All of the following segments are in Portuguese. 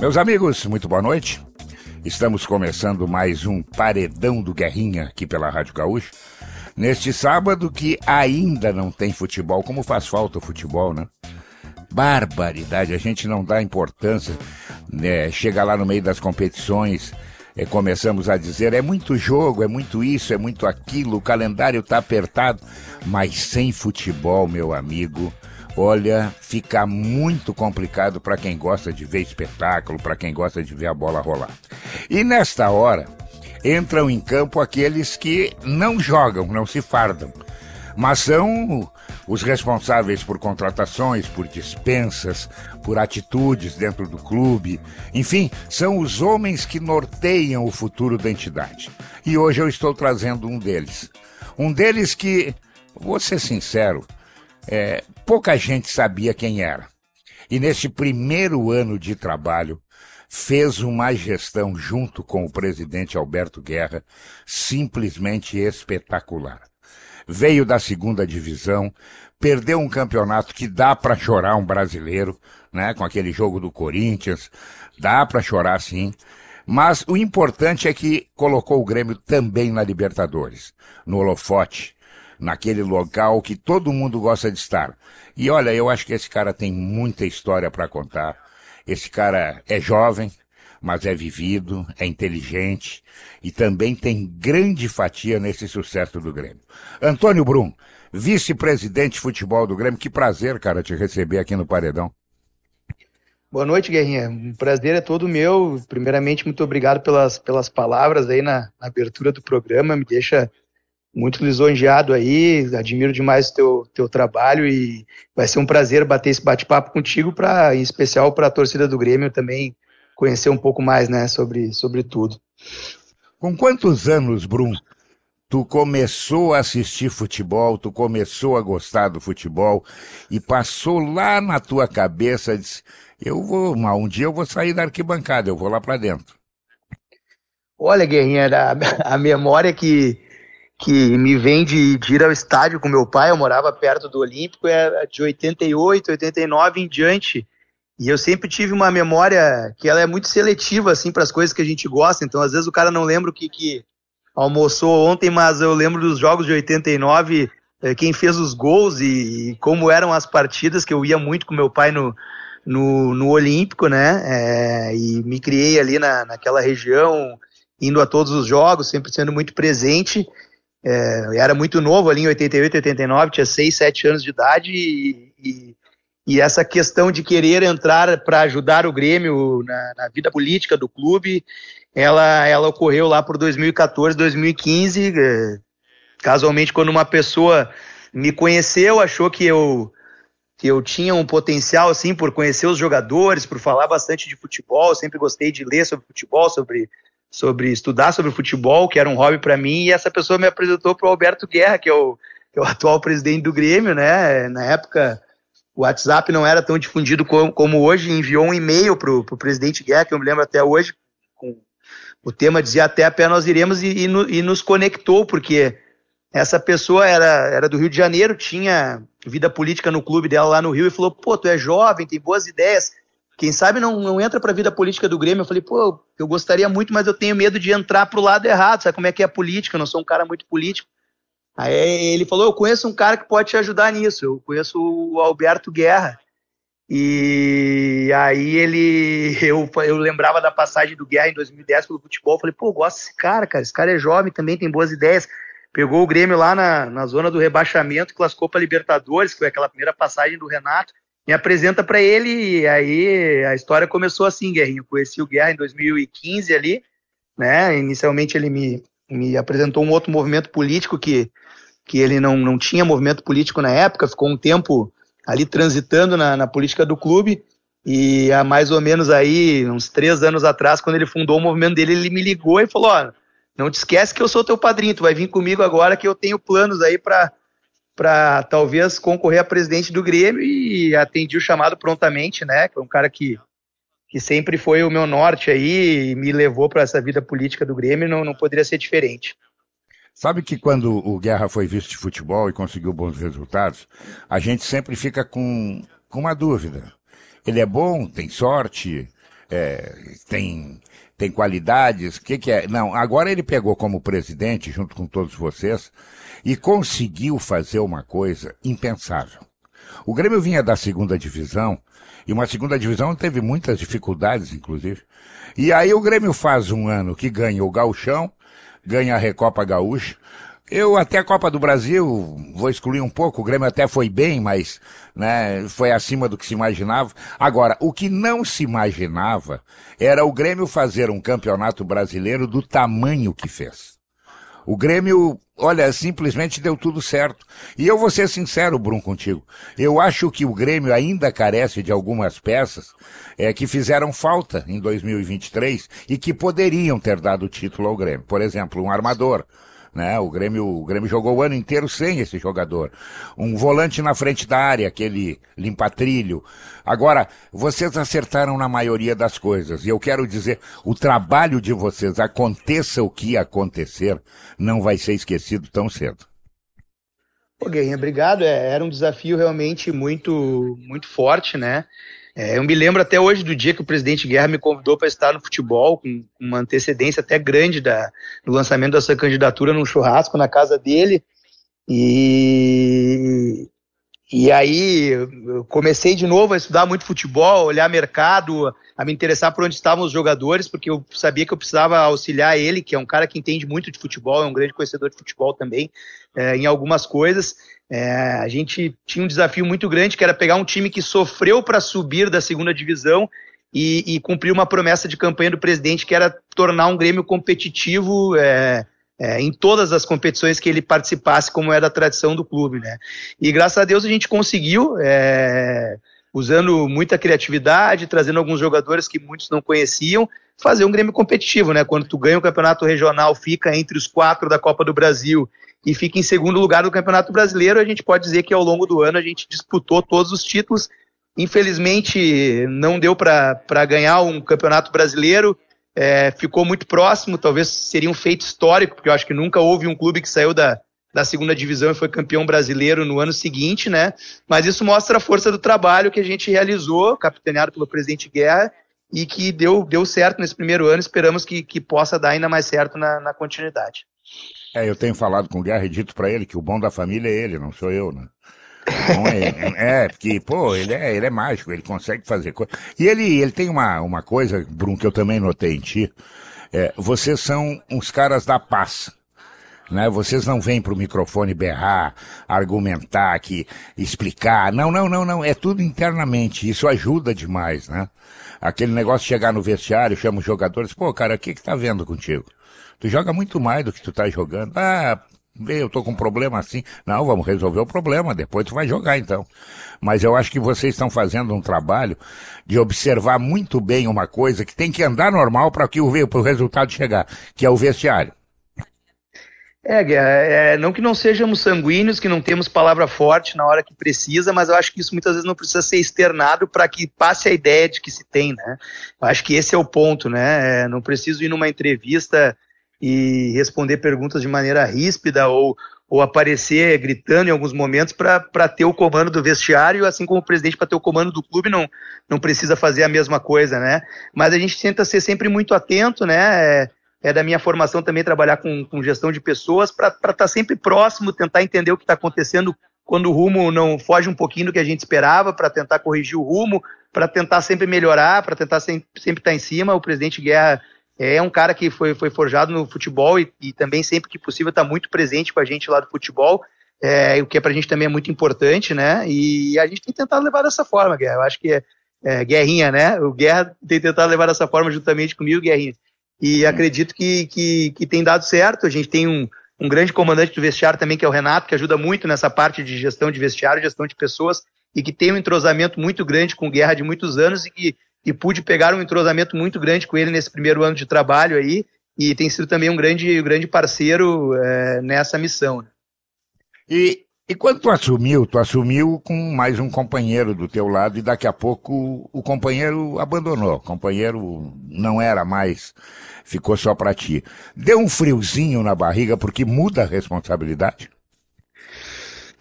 Meus amigos, muito boa noite. Estamos começando mais um Paredão do Guerrinha aqui pela Rádio Gaúcho. Neste sábado que ainda não tem futebol, como faz falta o futebol, né? Barbaridade, a gente não dá importância, né? Chega lá no meio das competições, é, começamos a dizer, é muito jogo, é muito isso, é muito aquilo, o calendário tá apertado, mas sem futebol, meu amigo, olha, fica muito complicado para quem gosta de ver espetáculo, para quem gosta de ver a bola rolar. E nesta hora, entram em campo aqueles que não jogam, não se fardam, mas são os responsáveis por contratações, por dispensas, por atitudes dentro do clube, enfim, são os homens que norteiam o futuro da entidade. E hoje eu estou trazendo um deles. Um deles que, vou ser sincero, é, pouca gente sabia quem era. E neste primeiro ano de trabalho, fez uma gestão junto com o presidente Alberto Guerra simplesmente espetacular. Veio da segunda divisão, perdeu um campeonato que dá para chorar um brasileiro, né, com aquele jogo do Corinthians, dá para chorar sim. Mas o importante é que colocou o Grêmio também na Libertadores, no holofote, naquele local que todo mundo gosta de estar. E olha, eu acho que esse cara tem muita história para contar. Esse cara é jovem, mas é vivido, é inteligente e também tem grande fatia nesse sucesso do Grêmio. Antônio Brum, vice-presidente de futebol do Grêmio, que prazer, cara, te receber aqui no Paredão. Boa noite, Guerrinha. Um prazer é todo meu. Primeiramente, muito obrigado pelas, pelas palavras aí na, na abertura do programa. Me deixa muito lisonjeado aí, admiro demais o teu, teu trabalho e vai ser um prazer bater esse bate-papo contigo, pra, em especial para a torcida do Grêmio também conhecer um pouco mais né, sobre, sobre tudo. Com quantos anos, Brum, tu começou a assistir futebol, tu começou a gostar do futebol e passou lá na tua cabeça, disse, eu vou, um dia eu vou sair da arquibancada, eu vou lá para dentro. Olha, Guerrinha, a, a memória que que me vem de, ir ao estádio com meu pai, eu morava perto do Olímpico, é de 88, 89 em diante. E eu sempre tive uma memória que ela é muito seletiva assim para as coisas que a gente gosta. Então, às vezes o cara não lembra o que, que almoçou ontem, mas eu lembro dos jogos de 89, eh, quem fez os gols e, e, como eram as partidas, que eu ia muito com meu pai no, no, no Olímpico, né? É, e me criei ali na, naquela região, indo a todos os jogos, sempre sendo muito presente. É, eu era muito novo ali em 88, 89, tinha 6, 7 anos de idade e, e, e essa questão de querer entrar para ajudar o Grêmio na, na, vida política do clube, ela, ela ocorreu lá por 2014, 2015. É, casualmente, quando uma pessoa me conheceu, achou que eu que eu tinha um potencial assim por conhecer os jogadores, por falar bastante de futebol, sempre gostei de ler sobre futebol, sobre sobre estudar sobre futebol, que era um hobby para mim, e essa pessoa me apresentou para o Alberto Guerra, que é o, que é o atual presidente do Grêmio, né? Na época o WhatsApp não era tão difundido como, como hoje, enviou um e-mail para o presidente Guerra, que eu me lembro até hoje, com o tema dizia até a pé nós iremos, e, e, no, e nos conectou, porque essa pessoa era, era do Rio de Janeiro, tinha vida política no clube dela lá no Rio, e falou, pô, tu é jovem, tem boas ideias, quem sabe não, não entra para a vida política do Grêmio. Eu falei, pô, eu gostaria muito, mas eu tenho medo de entrar pro lado errado. Sabe como é que é a política? Eu não sou um cara muito político. Aí ele falou, eu conheço um cara que pode te ajudar nisso. Eu conheço o Alberto Guerra. E aí ele, eu, eu lembrava da passagem do Guerra em 2010 pelo futebol. Falei, pô, eu gosto desse cara, cara. Esse cara é jovem, também tem boas ideias. Pegou o Grêmio lá na, na zona do rebaixamento, classificou para Libertadores, que foi aquela primeira passagem do Renato me apresenta para ele e aí a história começou assim, Guerrinho. Conheci o Guerra em 2015 ali, né? Inicialmente ele me, me apresentou um outro movimento político que, que ele não, não tinha movimento político na época, ficou um tempo ali transitando na, na política do clube e há mais ou menos aí, uns três anos atrás, quando ele fundou o movimento dele, ele me ligou e falou, ó, não te esquece que eu sou teu padrinho, tu vai vir comigo agora que eu tenho planos aí para para talvez concorrer a presidente do Grêmio e atendi o chamado prontamente, né? Que é um cara que, que sempre foi o meu norte aí e me levou para essa vida política do Grêmio, não, não poderia ser diferente. Sabe que quando o Guerra foi vice de futebol e conseguiu bons resultados, a gente sempre fica com, com uma dúvida. Ele é bom, tem sorte, é, tem, tem qualidades, o que, que é? Não, agora ele pegou como presidente, junto com todos vocês, e conseguiu fazer uma coisa impensável. O Grêmio vinha da segunda divisão, e uma segunda divisão teve muitas dificuldades, inclusive. E aí o Grêmio faz um ano que ganha o Gauchão, ganha a Recopa Gaúcha. Eu até a Copa do Brasil, vou excluir um pouco, o Grêmio até foi bem, mas né, foi acima do que se imaginava. Agora, o que não se imaginava era o Grêmio fazer um campeonato brasileiro do tamanho que fez. O Grêmio, olha, simplesmente deu tudo certo. E eu vou ser sincero, Bruno, contigo. Eu acho que o Grêmio ainda carece de algumas peças é, que fizeram falta em 2023 e que poderiam ter dado título ao Grêmio. Por exemplo, um armador. Né? O Grêmio, o Grêmio jogou o ano inteiro sem esse jogador. Um volante na frente da área, aquele limpa-trilho. Agora, vocês acertaram na maioria das coisas. E eu quero dizer, o trabalho de vocês, aconteça o que acontecer, não vai ser esquecido tão cedo. Pô, Guerrinha, obrigado. É, era um desafio realmente muito, muito forte, né? É, eu me lembro até hoje do dia que o presidente Guerra me convidou para estar no futebol, com uma antecedência até grande da, do lançamento da sua candidatura num churrasco na casa dele. E, e aí eu comecei de novo a estudar muito futebol, olhar mercado, a me interessar por onde estavam os jogadores, porque eu sabia que eu precisava auxiliar ele, que é um cara que entende muito de futebol, é um grande conhecedor de futebol também, é, em algumas coisas. É, a gente tinha um desafio muito grande, que era pegar um time que sofreu para subir da segunda divisão e, e, cumprir uma promessa de campanha do presidente, que era tornar um Grêmio competitivo é, é, em todas as competições que ele participasse, como era a tradição do clube. Né? E graças a Deus a gente conseguiu, é, usando muita criatividade, trazendo alguns jogadores que muitos não conheciam, fazer um Grêmio competitivo. Né? Quando tu ganha o campeonato regional, fica entre os quatro da Copa do Brasil e fica em segundo lugar no Campeonato Brasileiro. A gente pode dizer que ao longo do ano a gente disputou todos os títulos. Infelizmente, não deu para ganhar um Campeonato Brasileiro. É, ficou muito próximo, talvez seria um feito histórico, porque eu acho que nunca houve um clube que saiu da, da segunda divisão e foi campeão brasileiro no ano seguinte, né? Mas isso mostra a força do trabalho que a gente realizou, capitaneado pelo presidente Guerra, e que deu, deu certo nesse primeiro ano. Esperamos que, que possa dar ainda mais certo na, na continuidade. É, eu tenho falado com o Guerra e dito para ele que o bom da família é ele, não sou eu, né? Bom é, é, porque, pô, ele é, ele é mágico, ele consegue fazer coisa. E ele, ele tem uma, uma coisa, Bruno, que eu também notei em ti. É, vocês são uns caras da paz. Né? Vocês não vêm para o microfone berrar, argumentar, que, explicar. Não, não, não, não. É tudo internamente. Isso ajuda demais, né? Aquele negócio de chegar no vestiário, chama os jogadores, pô, cara, o que que tá vendo contigo? Tu joga muito mais do que tu tá jogando. Ah, eu tô com um problema assim. Não, vamos resolver o problema, depois tu vai jogar então. Mas eu acho que vocês estão fazendo um trabalho de observar muito bem uma coisa que tem que andar normal para que o, o resultado chegar, que é o vestiário. É, Guerra, é, não que não sejamos sanguíneos, que não temos palavra forte na hora que precisa, mas eu acho que isso muitas vezes não precisa ser externado para que passe a ideia de que se tem, né? Eu acho que esse é o ponto, né? É, não preciso ir numa entrevista e responder perguntas de maneira ríspida ou, ou aparecer gritando em alguns momentos para ter o comando do vestiário, assim como o presidente para ter o comando do clube não, não precisa fazer a mesma coisa, né? Mas a gente tenta ser sempre muito atento, né? É, é da minha formação também trabalhar com, com gestão de pessoas para estar tá sempre próximo, tentar entender o que está acontecendo quando o rumo não foge um pouquinho do que a gente esperava, para tentar corrigir o rumo, para tentar sempre melhorar, para tentar sempre, estar tá em cima. O presidente Guerra é um cara que foi, foi forjado no futebol e, e também sempre que possível está muito presente com a gente lá do futebol, é, o que é para a gente também é muito importante, né? E a gente tem tentado levar dessa forma, Guerra. Eu acho que é, é Guerrinha, né? O Guerra tem tentado levar dessa forma juntamente comigo, Guerrinha. E acredito que, que, que tem dado certo. A gente tem um, um grande comandante do vestiário também, que é o Renato, que ajuda muito nessa parte de gestão de vestiário, gestão de pessoas, e que tem um entrosamento muito grande com Guerra de muitos anos e que e pude pegar um entrosamento muito grande com ele nesse primeiro ano de trabalho aí, e tem sido também um grande, grande parceiro é, nessa missão. Né? E E quando tu assumiu, tu assumiu com mais um companheiro do teu lado e daqui a pouco o companheiro abandonou. O companheiro não era mais, ficou só para ti. Deu um friozinho na barriga porque muda a responsabilidade?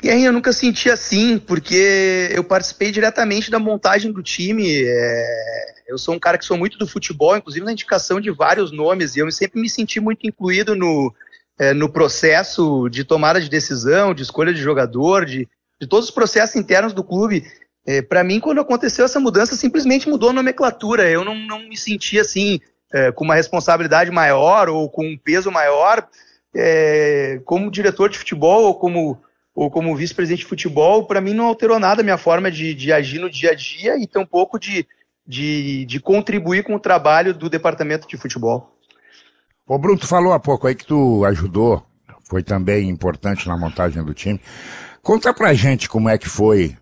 E aí eu nunca senti assim, porque eu participei diretamente da montagem do time. É... Eu sou um cara que sou muito do futebol, inclusive na indicação de vários nomes, e eu sempre me senti muito incluído no, é, no processo de tomada de decisão, de escolha de jogador, de, de todos os processos internos do clube. É, para mim, quando aconteceu essa mudança, simplesmente mudou a nomenclatura. Eu não, não me senti assim, é, com uma responsabilidade maior ou com um peso maior, é, como diretor de futebol ou como, ou como vice-presidente de futebol. Para mim, não alterou nada a minha forma de, de agir no dia a dia e tampouco de, de, de contribuir com o trabalho do departamento de futebol. Ô Bruno, tu falou há pouco aí que tu ajudou, foi também importante na montagem do time. Conta pra gente como é que foi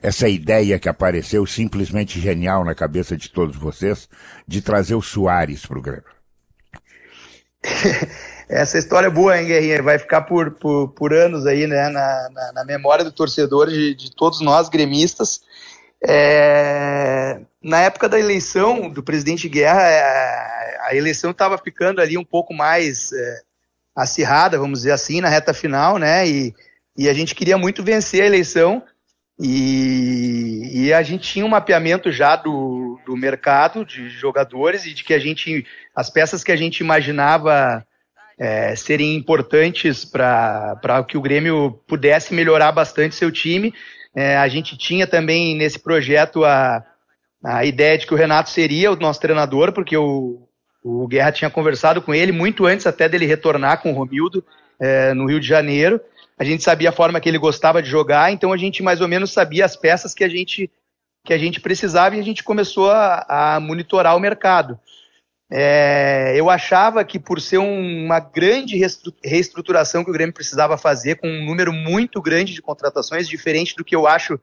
essa ideia que apareceu simplesmente genial na cabeça de todos vocês de trazer o Soares pro Grêmio. essa história é boa, hein, Guerrinha? Vai ficar por, por, por anos aí, né, na, na, na memória do torcedor, de, de todos nós gremistas. É, na época da eleição do presidente Guerra, é, a eleição estava ficando ali um pouco mais é, acirrada, vamos dizer assim, na reta final, né? E, e a gente queria muito vencer a eleição e, e, a gente tinha um mapeamento já do, do mercado de jogadores e de que a gente, as peças que a gente imaginava é, serem importantes para que o Grêmio pudesse melhorar bastante seu time, é, a gente tinha também nesse projeto a, a ideia de que o Renato seria o nosso treinador, porque o, o Guerra tinha conversado com ele muito antes até dele retornar com o Romildo é, no Rio de Janeiro. A gente sabia a forma que ele gostava de jogar, então a gente mais ou menos sabia as peças que a gente, que a gente precisava e a gente começou a, a monitorar o mercado. É, eu achava que por ser um, uma grande reestruturação que o Grêmio precisava fazer, com um número muito grande de contratações, diferente do que eu acho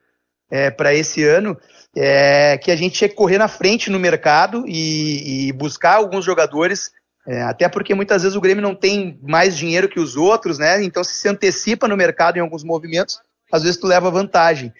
é, para esse ano, é, que a gente tinha que correr na frente no mercado e, e buscar alguns jogadores, é, até porque muitas vezes o Grêmio não tem mais dinheiro que os outros, né? Então se se antecipa no mercado em alguns movimentos, às vezes tu leva vantagem.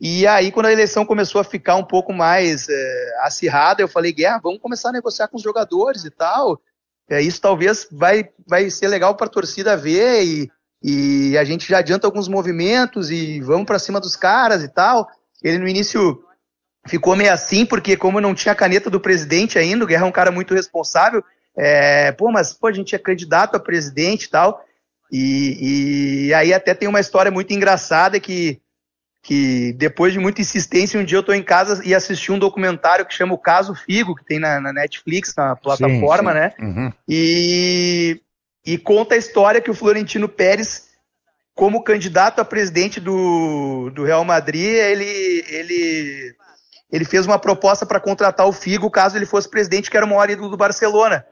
E aí, quando a eleição começou a ficar um pouco mais é, acirrada, eu falei, Guerra, vamos começar a negociar com os jogadores e tal. É, isso talvez vai, vai ser legal para a torcida ver e, e a gente já adianta alguns movimentos e vamos para cima dos caras e tal. Ele no início ficou meio assim, porque como não tinha caneta do presidente ainda, o Guerra é um cara muito responsável, é, pô, mas pô, a gente é candidato a presidente e tal. E, e aí até tem uma história muito engraçada que que depois de muita insistência, um dia eu estou em casa e assisti um documentário que chama O Caso Figo, que tem na, na Netflix, na plataforma, sim, sim. né? Uhum. E, e conta a história que o Florentino Pérez, como candidato a presidente do, do Real Madrid, ele, ele, ele fez uma proposta para contratar o Figo caso ele fosse presidente, que era o maior ídolo do Barcelona.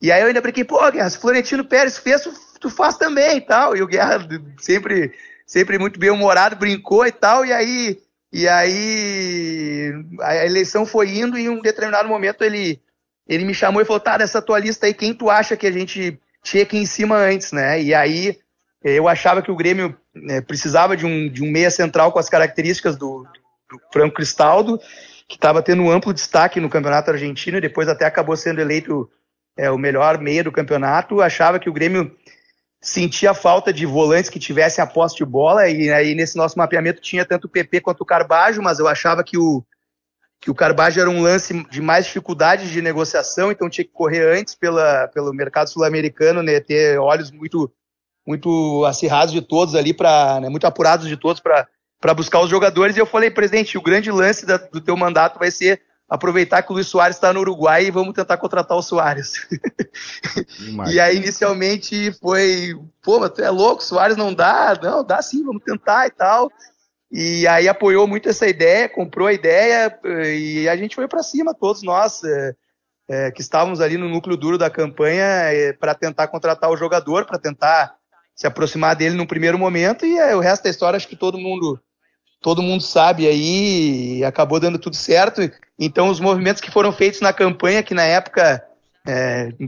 E aí eu ainda brinquei, pô, Guerra, se Florentino Pérez fez, tu faz também e tal. E o Guerra sempre sempre muito bem humorado, brincou e tal, e aí e aí a eleição foi indo e em um determinado momento ele ele me chamou e falou: "Tá, dessa tua lista aí, quem tu acha que a gente tinha aqui em cima antes, né?" E aí eu achava que o Grêmio né, precisava de um, de um meia central com as características do, do, do Franco Cristaldo, que estava tendo um amplo destaque no Campeonato Argentino e depois até acabou sendo eleito é, o melhor meia do campeonato. Achava que o Grêmio sentia falta de volantes que tivessem a posse de bola, e aí nesse nosso mapeamento tinha tanto o PP quanto o Carbajo, mas eu achava que o, que o Carbajo era um lance de mais dificuldade de negociação, então tinha que correr antes pela, pelo mercado sul-americano, né, ter olhos muito muito acirrados de todos ali, para né, muito apurados de todos para buscar os jogadores, e eu falei, presidente, o grande lance da, do teu mandato vai ser aproveitar que o Luiz Soares está no Uruguai e vamos tentar contratar o Soares. e aí, inicialmente, foi, pô, mas tu é louco, Soares não dá, não, dá sim, vamos tentar e tal. E aí apoiou muito essa ideia, comprou a ideia e a gente foi para cima, todos nós é, é, que estávamos ali no núcleo duro da campanha é, para tentar contratar o jogador, para tentar se aproximar dele no primeiro momento e o resto da história acho que todo mundo todo mundo sabe aí, acabou dando tudo certo. Então, os movimentos que foram feitos na campanha, que na época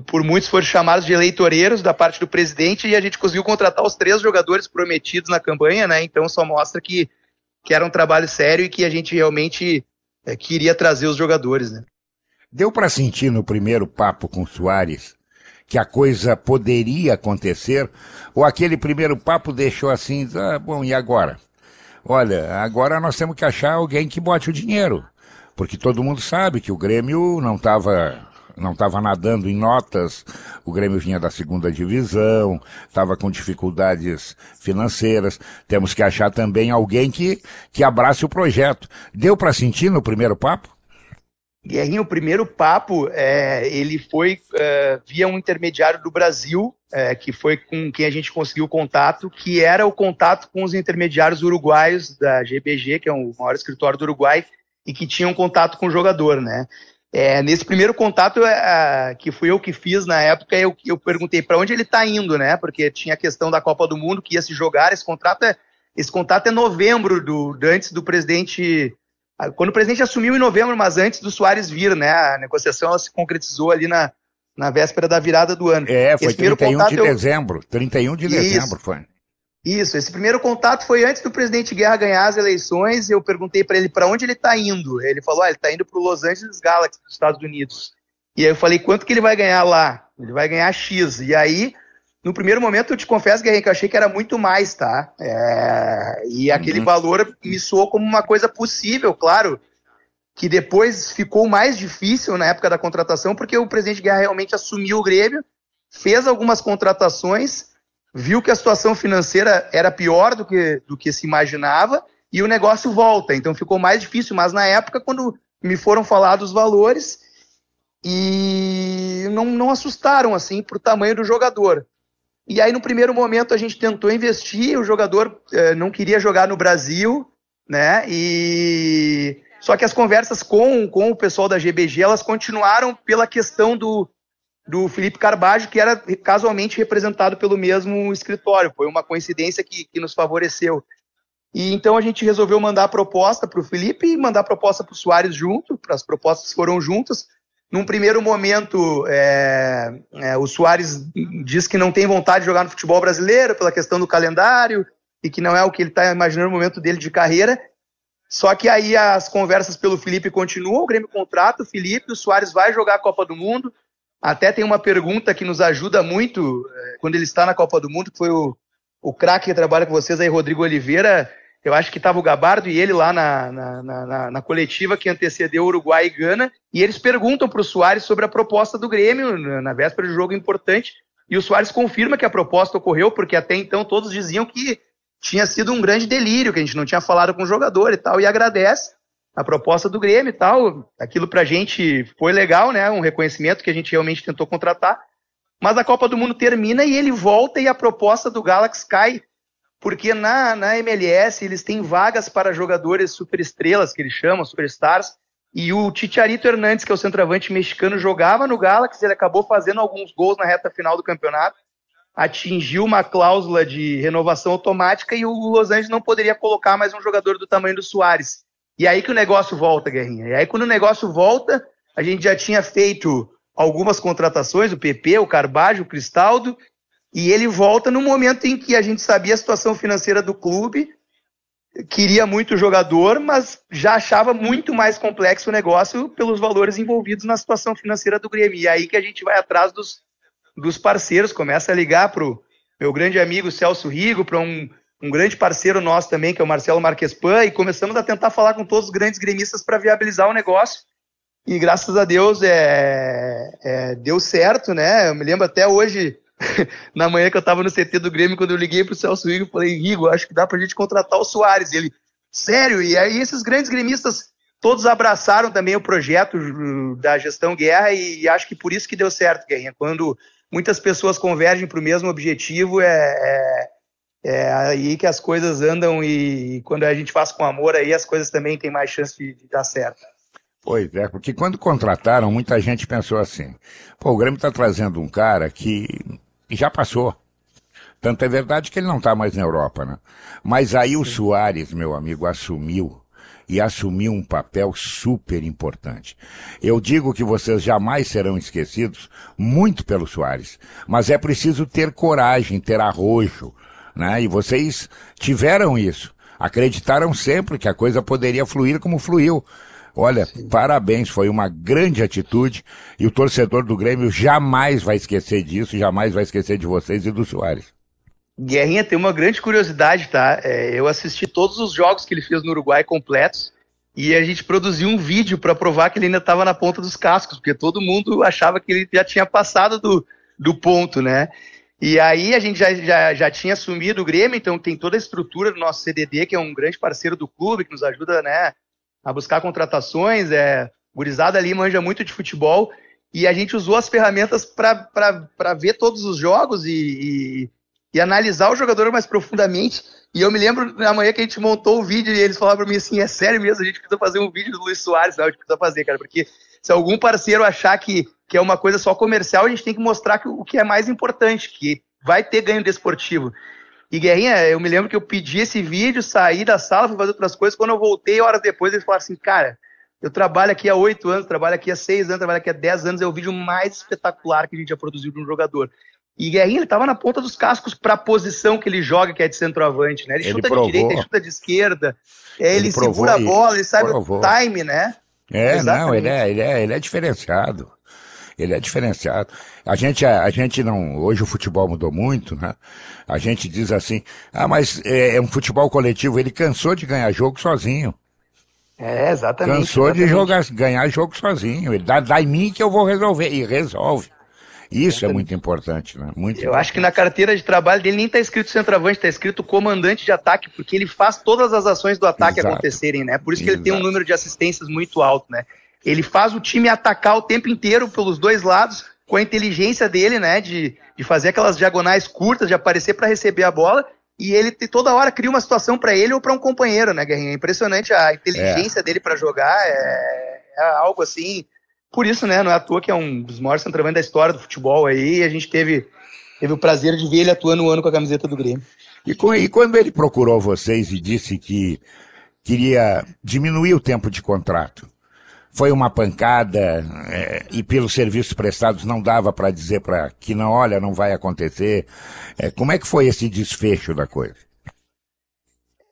por muitos foram chamados de eleitoreiros da parte do presidente e a gente conseguiu contratar os três jogadores prometidos na campanha, né? Então só mostra que, que era um trabalho sério e que a gente realmente é, queria trazer os jogadores, né? Deu para sentir no primeiro papo com o Soares que a coisa poderia acontecer? Ou aquele primeiro papo deixou assim, ah, bom, e agora? Olha, agora nós temos que achar alguém que bote o dinheiro. Porque todo mundo sabe que o Grêmio não estava não estava nadando em notas, o Grêmio vinha da segunda divisão, estava com dificuldades financeiras. Temos que achar também alguém que, que abrace o projeto. Deu para sentir no primeiro papo? Guerrinho, o primeiro papo, é, ele foi é, via um intermediário do Brasil, é, que foi com quem a gente conseguiu contato, que era o contato com os intermediários uruguaios da GBG, que é o maior escritório do Uruguai, e que tinham contato com o jogador, né? É, nesse primeiro contato, é, que fui eu que fiz na época, eu, eu perguntei para onde ele está indo, né? Porque tinha a questão da Copa do Mundo que ia se jogar. Esse contrato é, esse contrato é novembro do, antes do presidente quando o presidente assumiu em novembro, mas antes do Soares vir, né? A negociação se concretizou ali na, na véspera da virada do ano. É, foi esse 31 de eu... dezembro. 31 de dezembro Isso. foi. Isso, esse primeiro contato foi antes do presidente Guerra ganhar as eleições. Eu perguntei para ele para onde ele está indo. Ele falou: ah, ele está indo para o Los Angeles Galaxy dos Estados Unidos. E aí eu falei: quanto que ele vai ganhar lá? Ele vai ganhar X. E aí no primeiro momento, eu te confesso, Guerrinho, que eu achei que era muito mais, tá? É... E aquele uhum. valor me soou como uma coisa possível, claro, que depois ficou mais difícil na época da contratação, porque o presidente Guerra realmente assumiu o Grêmio, fez algumas contratações, viu que a situação financeira era pior do que, do que se imaginava, e o negócio volta. Então ficou mais difícil, mas na época, quando me foram falados os valores, e não, não assustaram assim para o tamanho do jogador. E aí, no primeiro momento, a gente tentou investir, o jogador eh, não queria jogar no Brasil, né? E só que as conversas com, com o pessoal da GBG, elas continuaram pela questão do, do Felipe Carbajo, que era casualmente representado pelo mesmo escritório. Foi uma coincidência que, que nos favoreceu. E então a gente resolveu mandar a proposta para o Felipe e mandar a proposta para o Soares junto, as propostas foram juntas. Num primeiro momento, é, é, o Soares diz que não tem vontade de jogar no futebol brasileiro pela questão do calendário e que não é o que ele está imaginando no momento dele de carreira. Só que aí as conversas pelo Felipe continuam, o Grêmio contrata o Felipe, o Soares vai jogar a Copa do Mundo. Até tem uma pergunta que nos ajuda muito é, quando ele está na Copa do Mundo, que foi o, o craque que trabalha com vocês aí, Rodrigo Oliveira, eu acho que estava o Gabardo e ele lá na, na, na, na, coletiva que antecedeu Uruguai e Gana, e eles perguntam para o Soares sobre a proposta do Grêmio na véspera de jogo importante, e o Soares confirma que a proposta ocorreu, porque até então todos diziam que tinha sido um grande delírio, que a gente não tinha falado com o jogador e tal, e agradece a proposta do Grêmio e tal. Aquilo pra gente foi legal, né? Um reconhecimento que a gente realmente tentou contratar. Mas a Copa do Mundo termina e ele volta e a proposta do Galaxy cai porque na, na MLS eles têm vagas para jogadores superestrelas, que eles chamam, superstars, e o Ticharito Hernandes, que é o centroavante mexicano, jogava no Galaxy, ele acabou fazendo alguns gols na reta final do campeonato, atingiu uma cláusula de renovação automática e o Los Angeles não poderia colocar mais um jogador do tamanho do Soares. E aí que o negócio volta, Guerrinha. E aí quando o negócio volta, a gente já tinha feito algumas contratações, o PP, o Carbajo, o Cristaldo, e ele volta no momento em que a gente sabia a situação financeira do clube, queria muito o jogador, mas já achava muito mais complexo o negócio pelos valores envolvidos na situação financeira do Grêmio. E aí que a gente vai atrás dos, dos parceiros, começa a ligar para o meu grande amigo Celso Rigo, para um, um grande parceiro nosso também, que é o Marcelo Marquespan, e começamos a tentar falar com todos os grandes gremistas para viabilizar o negócio. E graças a Deus é, é, deu certo, né? Eu me lembro até hoje na manhã que eu tava no CT do Grêmio, quando eu liguei pro Celso Rigo, falei, Rigo, acho que dá pra gente contratar o Soares. E ele, sério? E aí esses grandes gremistas todos abraçaram também o projeto da gestão guerra e acho que por isso que deu certo, Guerrinha. Quando muitas pessoas convergem para o mesmo objetivo, é, é, é, aí que as coisas andam e quando a gente faz com amor, aí as coisas também têm mais chance de, de dar certo. Pois é, porque quando contrataram, muita gente pensou assim: pô, o Grêmio está trazendo um cara que já passou. Tanto é verdade que ele não está mais na Europa, né? Mas aí o Soares, meu amigo, assumiu e assumiu um papel super importante. Eu digo que vocês jamais serão esquecidos, muito pelo Soares, mas é preciso ter coragem, ter arrojo, né? E vocês tiveram isso. Acreditaram sempre que a coisa poderia fluir como fluiu. Olha, Sim. parabéns, foi uma grande atitude e o torcedor do Grêmio jamais vai esquecer disso, jamais vai esquecer de vocês e do Soares. Guerrinha tem uma grande curiosidade, tá? É, eu assisti todos os jogos que ele fez no Uruguai completos e a gente produziu um vídeo para provar que ele ainda estava na ponta dos cascos, porque todo mundo achava que ele já tinha passado do, do ponto, né? E aí a gente já, já, já tinha assumido o Grêmio, então tem toda a estrutura do nosso CDD, que é um grande parceiro do clube, que nos ajuda né, a buscar contratações, é, gurizada ali manja muito de futebol, e a gente usou as ferramentas para ver todos os jogos e, e e analisar o jogador mais profundamente. E eu me lembro na manhã que a gente montou o vídeo e eles falaram para mim assim: é sério mesmo, a gente precisa fazer um vídeo do Luiz Soares, não, a gente precisa fazer, cara, porque se algum parceiro achar que, que é uma coisa só comercial, a gente tem que mostrar que, o que é mais importante, que vai ter ganho desportivo. E Guerrinha, eu me lembro que eu pedi esse vídeo, saí da sala, fui fazer outras coisas. Quando eu voltei, horas depois, eles falaram assim: cara, eu trabalho aqui há oito anos, trabalho aqui há seis anos, trabalho aqui há dez anos, é o vídeo mais espetacular que a gente já produziu de um jogador. E Guerrinha, ele estava na ponta dos cascos para a posição que ele joga, que é de centroavante, né? Ele, ele chuta provou. de direita, ele chuta de esquerda, ele, ele segura a bola, ele sabe provou. o time, né? É, Exatamente. não, ele é, ele, é, ele é diferenciado. Ele é diferenciado. A gente, a, a, gente não, hoje o futebol mudou muito, né? A gente diz assim, ah, mas é, é um futebol coletivo, ele cansou de ganhar jogo sozinho. É, exatamente. Cansou exatamente. de jogar, ganhar jogo sozinho. Ele dá, dá em mim que eu vou resolver. E resolve. Isso é muito importante, né? Muito Eu acho que na carteira de trabalho dele nem está escrito centroavante, está escrito comandante de ataque, porque ele faz todas as ações do ataque Exato. acontecerem, né? Por isso que Exato. ele tem um número de assistências muito alto, né? Ele faz o time atacar o tempo inteiro pelos dois lados, com a inteligência dele, né? De, de fazer aquelas diagonais curtas, de aparecer para receber a bola, e ele toda hora cria uma situação para ele ou para um companheiro, né, Guerrinha? É impressionante a inteligência é. dele para jogar, é, é algo assim por isso, né, não é à toa que é um dos maiores centroavantes da história do futebol aí, e a gente teve, teve o prazer de ver ele atuando um ano com a camiseta do Grêmio. E, com, e quando ele procurou vocês e disse que queria diminuir o tempo de contrato, foi uma pancada é, e pelos serviços prestados não dava para dizer para que não, olha, não vai acontecer. É, como é que foi esse desfecho da coisa?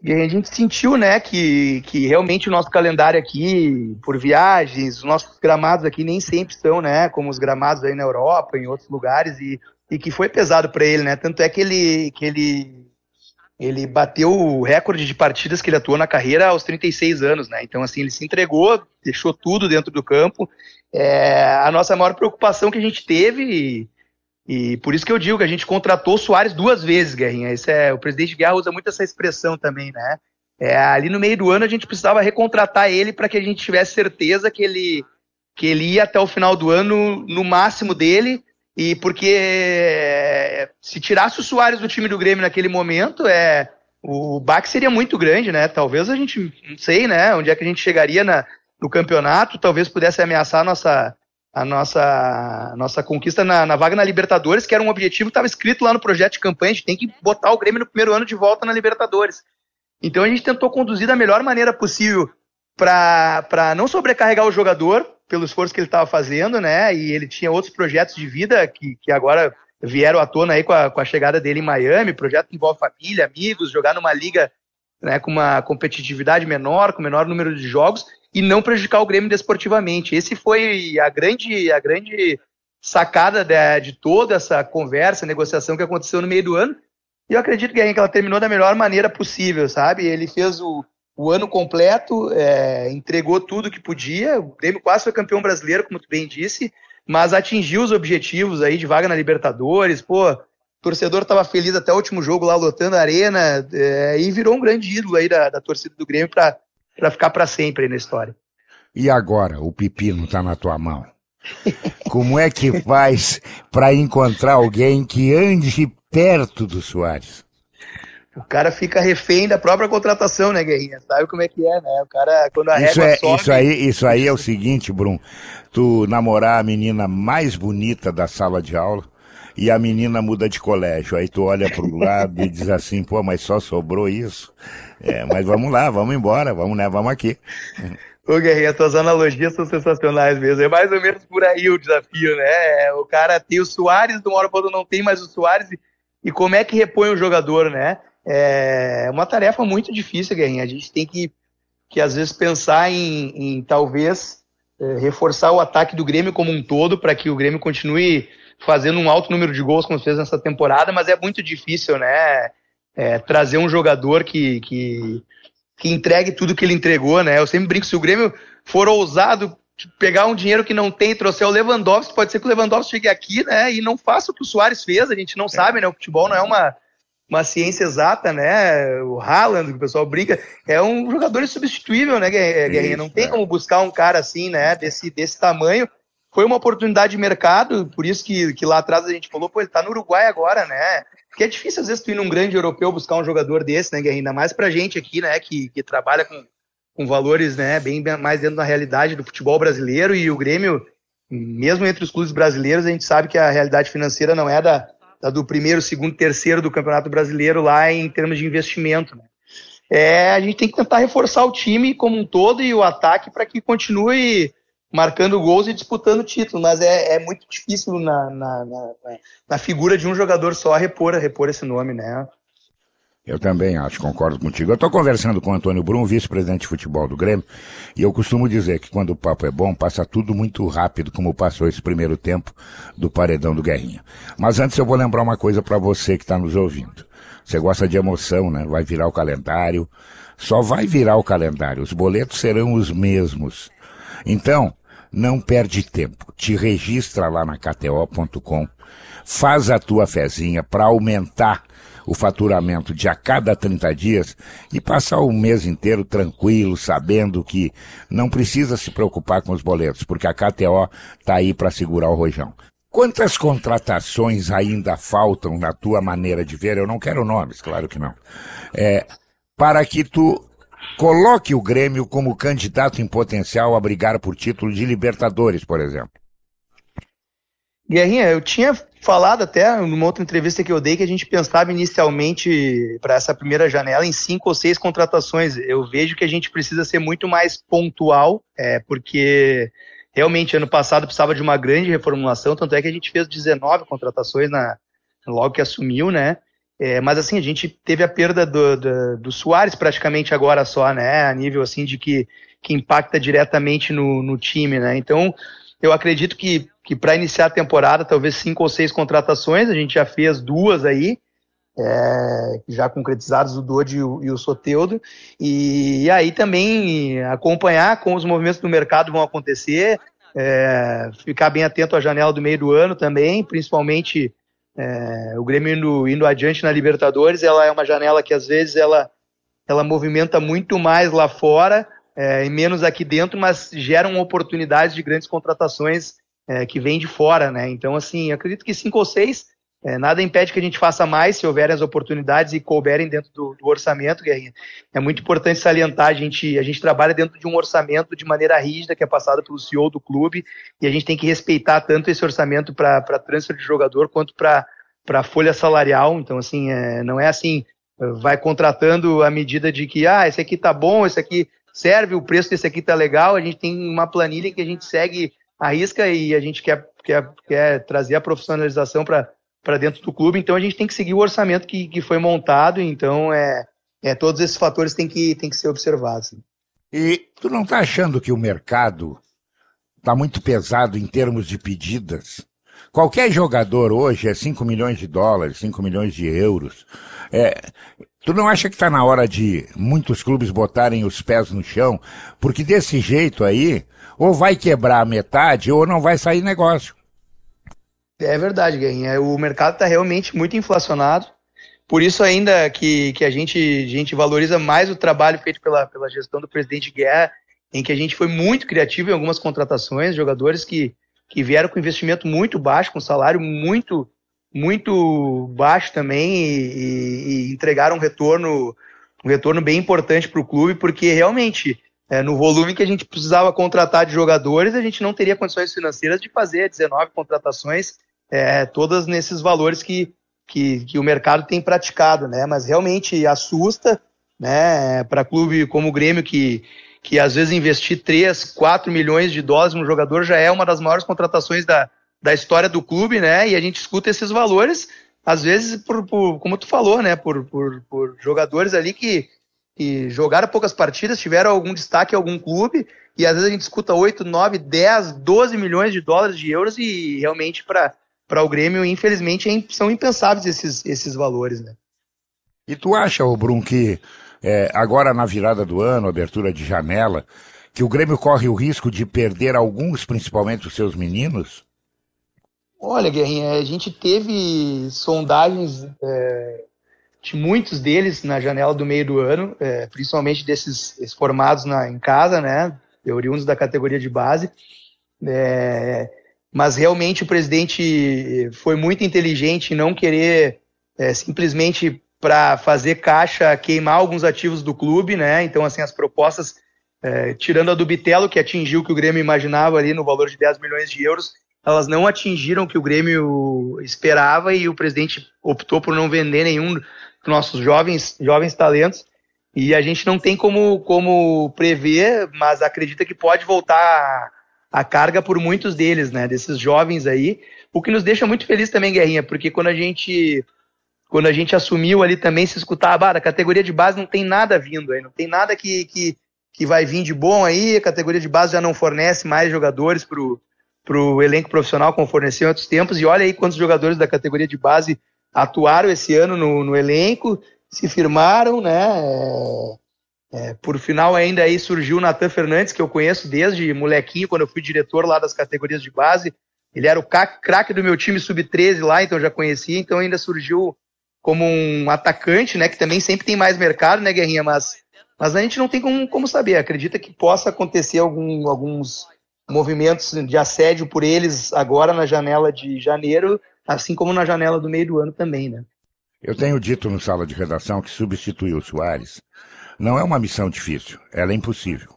E a gente sentiu, né, que, que realmente o nosso calendário aqui, por viagens, os nossos gramados aqui nem sempre são, né, como os gramados aí na Europa, em outros lugares, e, e que foi pesado para ele, né, tanto é que ele, que ele, ele bateu o recorde de partidas que ele atuou na carreira aos 36 anos, né, então assim, ele se entregou, deixou tudo dentro do campo, é, a nossa maior preocupação que a gente teve, e por isso que eu digo que a gente contratou o Soares duas vezes, Guerrinha. Isso é, o presidente Guerra usa muito essa expressão também, né? É, ali no meio do ano a gente precisava recontratar ele para que a gente tivesse certeza que ele, que ele ia até o final do ano no máximo dele. E porque é, se tirasse o Soares do time do Grêmio naquele momento, é, o baque seria muito grande, né? Talvez a gente, não sei, né? Onde é que a gente chegaria na, no campeonato, talvez pudesse ameaçar a nossa, a nossa, a nossa conquista na, na, vaga na Libertadores, que era um objetivo que estava escrito lá no projeto de campanha, a gente tem que botar o Grêmio no primeiro ano de volta na Libertadores. Então a gente tentou conduzir da melhor maneira possível para não sobrecarregar o jogador pelo esforço que ele estava fazendo, né? E ele tinha outros projetos de vida que, que agora vieram à tona aí com a, com a chegada dele em Miami, projeto que envolve família, amigos, jogar numa liga né, com uma competitividade menor, com menor número de jogos e não prejudicar o Grêmio desportivamente. Esse foi a grande, a grande sacada de, de toda essa conversa, negociação que aconteceu no meio do ano. E eu acredito que ela terminou da melhor maneira possível, sabe? Ele fez o, o ano completo, é, entregou tudo que podia. O Grêmio quase foi campeão brasileiro, como tu bem disse, mas atingiu os objetivos aí de vaga na Libertadores. Pô, o torcedor estava feliz até o último jogo lá, lotando a arena, é, e virou um grande ídolo aí da, da torcida do Grêmio para para ficar para sempre aí na história. E agora, o pepino está na tua mão. Como é que faz para encontrar alguém que ande perto do Soares? O cara fica refém da própria contratação, né, Guerrinha? Sabe como é que é, né? O cara, quando a isso é, sobe... Isso aí, isso aí é o seguinte, Brum. Tu namorar a menina mais bonita da sala de aula e a menina muda de colégio. Aí tu olha para o lado e diz assim, pô, mas só sobrou isso. É, mas vamos lá, vamos embora, vamos, né, vamos aqui. Ô, Guerrinha, tuas analogias são sensacionais mesmo. É mais ou menos por aí o desafio, né? É, o cara tem o Soares, de uma hora para outra não tem mais o Soares. E como é que repõe o jogador, né? É uma tarefa muito difícil, Guerrinha. A gente tem que, que às vezes, pensar em, em talvez é, reforçar o ataque do Grêmio como um todo para que o Grêmio continue fazendo um alto número de gols como fez nessa temporada, mas é muito difícil, né? É, trazer um jogador que, que, que entregue tudo que ele entregou, né? Eu sempre brinco, se o Grêmio for ousado pegar um dinheiro que não tem e trouxer o Lewandowski, pode ser que o Lewandowski chegue aqui, né? E não faça o que o Soares fez, a gente não sabe, né? O futebol não é uma, uma ciência exata, né? O Haaland, que o pessoal brinca, é um jogador insubstituível, né, Guerrinha? Não tem é. como buscar um cara assim, né? Desse, desse tamanho foi uma oportunidade de mercado, por isso que, que lá atrás a gente falou, pô, ele tá no Uruguai agora, né? Porque é difícil às vezes tu ir num grande europeu buscar um jogador desse, né, Guerrinha? Ainda mais pra gente aqui, né, que, que trabalha com, com valores, né, bem mais dentro da realidade do futebol brasileiro e o Grêmio, mesmo entre os clubes brasileiros, a gente sabe que a realidade financeira não é da, da do primeiro, segundo, terceiro do Campeonato Brasileiro lá em termos de investimento, né? É, a gente tem que tentar reforçar o time como um todo e o ataque para que continue marcando gols e disputando título, mas é, é muito difícil na, na, na, na, figura de um jogador só repor, repor esse nome, né? Eu também acho, concordo contigo. Eu estou conversando com o Antônio Brum, vice-presidente de futebol do Grêmio, e eu costumo dizer que quando o papo é bom, passa tudo muito rápido, como passou esse primeiro tempo do paredão do Guerrinha. Mas antes eu vou lembrar uma coisa para você que está nos ouvindo. Você gosta de emoção, né? Vai virar o calendário. Só vai virar o calendário. Os boletos serão os mesmos. Então, não perde tempo. Te registra lá na KTO.com, faz a tua fezinha para aumentar o faturamento de a cada 30 dias e passar o mês inteiro tranquilo, sabendo que não precisa se preocupar com os boletos, porque a KTO está aí para segurar o rojão. Quantas contratações ainda faltam na tua maneira de ver? Eu não quero nomes, claro que não. É, para que tu Coloque o Grêmio como candidato em potencial a brigar por título de Libertadores, por exemplo. Guerrinha, eu tinha falado até numa outra entrevista que eu dei que a gente pensava inicialmente para essa primeira janela em cinco ou seis contratações. Eu vejo que a gente precisa ser muito mais pontual, é, porque realmente ano passado precisava de uma grande reformulação, tanto é que a gente fez 19 contratações na, logo que assumiu, né? É, mas assim, a gente teve a perda do, do, do Soares praticamente agora só, né? A nível assim de que, que impacta diretamente no, no time, né? Então, eu acredito que, que para iniciar a temporada, talvez cinco ou seis contratações, a gente já fez duas aí, é, já concretizadas, o Dodi e o, e o Soteudo, e, e, aí também acompanhar como os movimentos do mercado vão acontecer, é, ficar bem atento à janela do meio do ano também, principalmente é, o Grêmio indo, indo adiante na Libertadores, ela é uma janela que às vezes ela, ela movimenta muito mais lá fora é, e menos aqui dentro, mas geram oportunidades de grandes contratações é, que vêm de fora, né? Então, assim, acredito que cinco ou seis, é, nada impede que a gente faça mais se houverem as oportunidades e couberem dentro do, do, orçamento, Guerrinha. É muito importante salientar, a gente, a gente trabalha dentro de um orçamento de maneira rígida, que é passado pelo CEO do clube, e a gente tem que respeitar tanto esse orçamento para transfer de jogador quanto para folha salarial. Então, assim, é, não é assim, vai contratando à medida de que, ah, esse aqui tá bom, esse aqui serve, o preço desse aqui tá legal. A gente tem uma planilha que a gente segue a risca e a gente quer, quer, quer trazer a profissionalização para dentro do clube. Então, a gente tem que seguir o orçamento que, que foi montado. Então, é, é todos esses fatores têm que, têm que ser observados. E tu não tá achando que o mercado tá muito pesado em termos de pedidas? Qualquer jogador hoje é 5 milhões de dólares, 5 milhões de euros. É, tu não acha que está na hora de muitos clubes botarem os pés no chão? Porque desse jeito aí, ou vai quebrar a metade ou não vai sair negócio. É verdade, Guerrinha. O mercado está realmente muito inflacionado. Por isso ainda que, que a, gente, a gente valoriza mais o trabalho feito pela, pela gestão do presidente Guerra, em que a gente foi muito criativo em algumas contratações, jogadores que, que vieram com investimento muito baixo, com salário muito muito baixo também e, e, e entregaram um retorno um retorno bem importante para o clube, porque realmente é, no volume que a gente precisava contratar de jogadores, a gente não teria condições financeiras de fazer 19 contratações é, todas nesses valores que, que, que o mercado tem praticado, né? Mas realmente assusta, né? Para clube como o Grêmio que que às vezes investir 3, 4 milhões de dólares no jogador já é uma das maiores contratações da, da história do clube, né? E a gente escuta esses valores, às vezes, por, por como tu falou, né? Por, por, por jogadores ali que, que jogaram poucas partidas, tiveram algum destaque em algum clube, e às vezes a gente escuta 8, 9, 10, 12 milhões de dólares de euros, e realmente para o Grêmio, infelizmente, é são impensáveis esses, esses valores, né? E tu acha, ô Brum, que é, agora na virada do ano, abertura de janela, que o Grêmio corre o risco de perder alguns, principalmente os seus meninos? Olha, Guerrinha, a gente teve sondagens é, de muitos deles na janela do meio do ano, é, principalmente desses formados na, em casa, né, oriundos da categoria de base. É, mas realmente o presidente foi muito inteligente em não querer é, simplesmente para fazer caixa, queimar alguns ativos do clube, né? Então, assim, as propostas, é, tirando a do Bitelo, que atingiu o que o Grêmio imaginava ali no valor de 10 milhões de euros, elas não atingiram o que o Grêmio esperava e o presidente optou por não vender nenhum dos nossos jovens, jovens talentos. E a gente não tem como, como prever, mas acredita que pode voltar a, carga por muitos deles, né? Desses jovens aí. O que nos deixa muito feliz também, Guerrinha, porque quando a gente quando a gente assumiu ali também, se escutava, ah, a categoria de base não tem nada vindo aí, não tem nada que, que, que vai vir de bom aí, a categoria de base já não fornece mais jogadores pro, pro elenco profissional como forneceu em outros tempos, e olha aí quantos jogadores da categoria de base atuaram esse ano no, no elenco, se firmaram, né, é, por final ainda aí surgiu o Natan Fernandes, que eu conheço desde molequinho, quando eu fui diretor lá das categorias de base, ele era o craque do meu time sub-13 lá, então já conhecia, então ainda surgiu como um atacante, né? Que também sempre tem mais mercado, né, Guerrinha? Mas, mas a gente não tem como, como saber. Acredita que possa acontecer algum, alguns movimentos de assédio por eles agora na janela de janeiro, assim como na janela do meio do ano também, né? Eu tenho dito no sala de redação que substituir o Soares não é uma missão difícil, ela é impossível.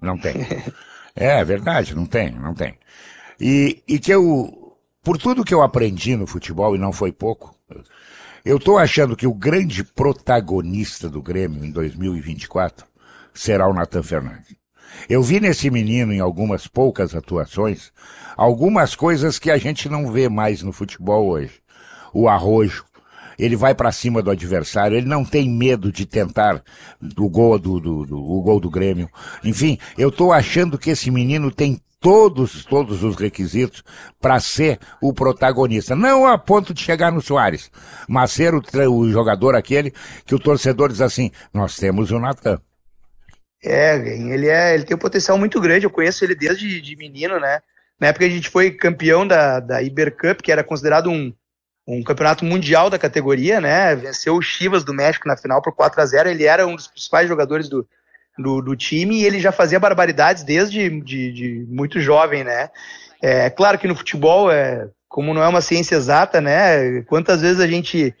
Não tem. é, verdade, não tem, não tem. E, e que eu, por tudo que eu aprendi no futebol, e não foi pouco, eu estou achando que o grande protagonista do Grêmio em 2024 será o Natan Fernandes. Eu vi nesse menino em algumas poucas atuações algumas coisas que a gente não vê mais no futebol hoje. O arrojo, ele vai para cima do adversário, ele não tem medo de tentar o gol do, do, do, o gol do Grêmio. Enfim, eu estou achando que esse menino tem todos, todos os requisitos para ser o protagonista. Não a ponto de chegar no Soares, mas ser o, o jogador aquele que o torcedor diz assim, nós temos o Natan. É, ele é, ele tem um potencial muito grande. Eu conheço ele desde de menino, né? Na época a gente foi campeão da, da Iber Cup, que era considerado um, um campeonato mundial da categoria, né? Venceu o Chivas do México na final por 4 a 0 Ele era um dos principais jogadores do, do, do time e ele já fazia barbaridades desde de, de muito jovem, né? É claro que no futebol, é, como não é uma ciência exata, né? Quantas vezes a gente,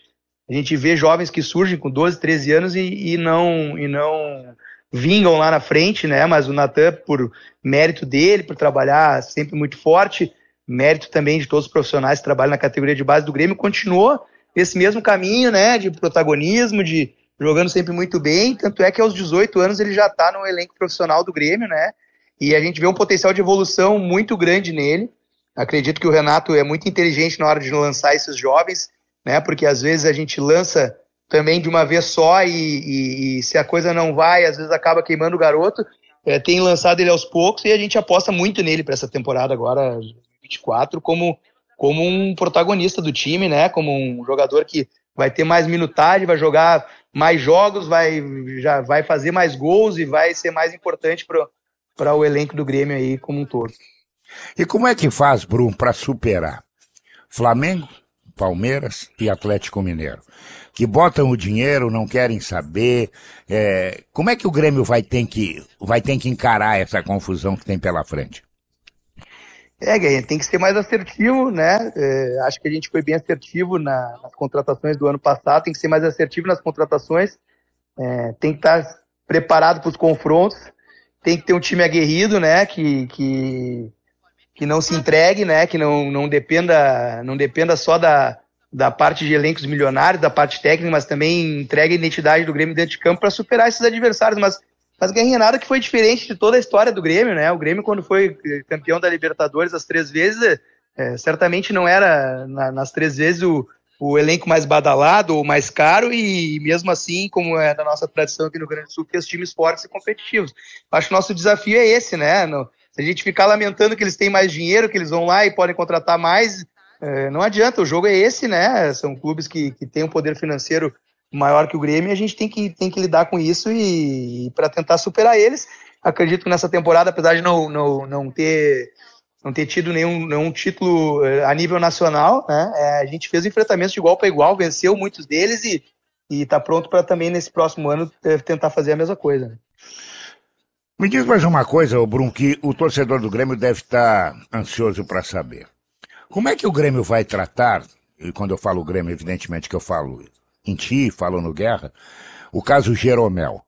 a gente vê jovens que surgem com 12, 13 anos e, e não, e não vingam lá na frente, né? Mas o Natan, por mérito dele, por trabalhar sempre muito forte, mérito também de todos os profissionais que trabalham na categoria de base do Grêmio, continuou esse mesmo caminho, né? De protagonismo, de, jogando sempre muito bem, tanto é que aos 18 anos ele já está no elenco profissional do Grêmio, né? E a gente vê um potencial de evolução muito grande nele. Acredito que o Renato é muito inteligente na hora de lançar esses jovens, né? Porque às vezes a gente lança também de uma vez só e, e, e se a coisa não vai, às vezes acaba queimando o garoto. É, tem lançado ele aos poucos e a gente aposta muito nele para essa temporada agora, 24, como, como um protagonista do time, né? Como um jogador que vai ter mais minutagem, vai jogar mais jogos, vai, já vai fazer mais gols e vai ser mais importante para o elenco do Grêmio aí como um todo. E como é que faz, Bruno, para superar Flamengo, Palmeiras e Atlético Mineiro? Que botam o dinheiro, não querem saber. É, como é que o Grêmio vai ter que, vai ter que encarar essa confusão que tem pela frente? É, Guilherme, tem que ser mais assertivo, né? É, acho que a gente foi bem assertivo na, nas contratações do ano passado, tem que ser mais assertivo nas contratações, é, tem que estar preparado para os confrontos, tem que ter um time aguerrido, né? Que, que, que não se entregue, né? Que não, não dependa não dependa só da, da parte de elencos milionários, da parte técnica, mas também entregue a identidade do Grêmio dentro de campo para superar esses adversários. Mas, mas Guerrinha, nada que foi diferente de toda a história do Grêmio, né? O Grêmio, quando foi campeão da Libertadores as três vezes, é, certamente não era na, nas três vezes o, o elenco mais badalado ou mais caro, e mesmo assim, como é da nossa tradição aqui no Grande do Sul, que os times fortes e competitivos. Acho que o nosso desafio é esse, né? No, se a gente ficar lamentando que eles têm mais dinheiro, que eles vão lá e podem contratar mais, é, não adianta, o jogo é esse, né? São clubes que, que têm um poder financeiro maior que o Grêmio a gente tem que, tem que lidar com isso e, e para tentar superar eles. Acredito que nessa temporada, apesar de não, não, não ter não ter tido nenhum, nenhum título é, a nível nacional, né? É, a gente fez enfrentamentos de igual para igual, venceu muitos deles e está pronto para também nesse próximo ano tentar fazer a mesma coisa. Né? Me diz mais uma coisa, Brum, que o torcedor do Grêmio deve estar ansioso para saber. Como é que o Grêmio vai tratar, e quando eu falo Grêmio, evidentemente que eu falo em ti, falo no Guerra, o caso Jeromel.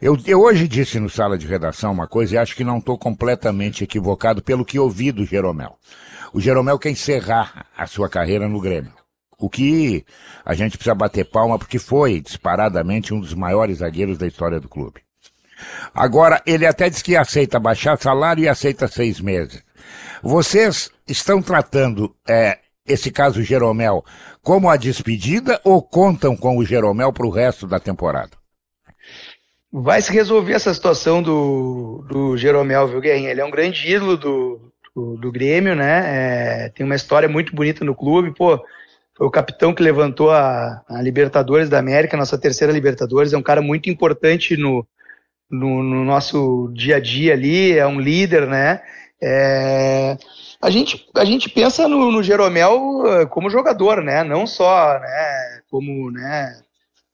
Eu, eu hoje disse no sala de redação uma coisa e acho que não estou completamente equivocado pelo que ouvi do Jeromel. O Jeromel quer encerrar a sua carreira no Grêmio. O que a gente precisa bater palma porque foi disparadamente um dos maiores zagueiros da história do clube. Agora, ele até diz que aceita baixar salário e aceita seis meses. Vocês estão tratando é, esse caso Jeromel como a despedida ou contam com o Jeromel para o resto da temporada? Vai se resolver essa situação do, do Jeromel, viu, Guerrinha? Ele é um grande ídolo do, do, do Grêmio, né? É, tem uma história muito bonita no clube, pô. Foi o capitão que levantou a, a Libertadores da América, nossa terceira Libertadores. É um cara muito importante no, no, no, nosso dia a dia ali, é um líder, né? É, a, gente, a gente pensa no, no, Jeromel eh, como jogador, né? Não só né, como né,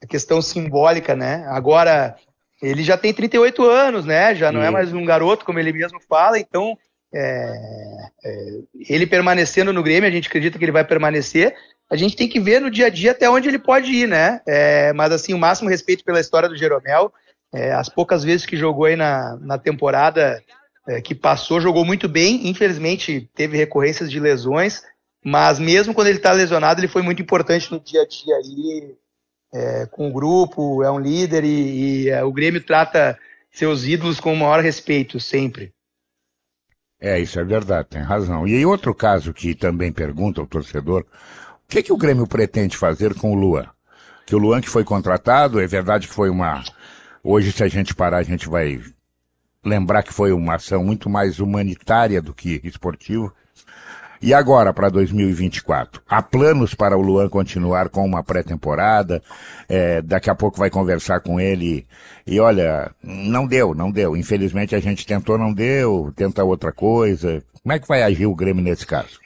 a questão simbólica, né? Agora, ele já tem 38 anos, né? Já não é mais um garoto, como ele mesmo fala, então é, é, ele permanecendo no Grêmio, a gente acredita que ele vai permanecer. A gente tem que ver no dia a dia até onde ele pode ir, né? É, mas assim, o máximo respeito pela história do Jeromel. É, as poucas vezes que jogou aí na, na temporada é, que passou, jogou muito bem. Infelizmente, teve recorrências de lesões, mas mesmo quando ele está lesionado, ele foi muito importante no dia a dia aí, é, com o grupo, é um líder e, e é, o Grêmio trata seus ídolos com o maior respeito, sempre. É, isso é verdade, tem razão. E aí outro caso que também pergunta ao torcedor, o que, que o Grêmio pretende fazer com o Luan? Que o Luan que foi contratado, é verdade que foi uma Hoje, se a gente parar, a gente vai lembrar que foi uma ação muito mais humanitária do que esportiva. E agora, para 2024? Há planos para o Luan continuar com uma pré-temporada? É, daqui a pouco vai conversar com ele. E olha, não deu, não deu. Infelizmente a gente tentou, não deu, tenta outra coisa. Como é que vai agir o Grêmio nesse caso?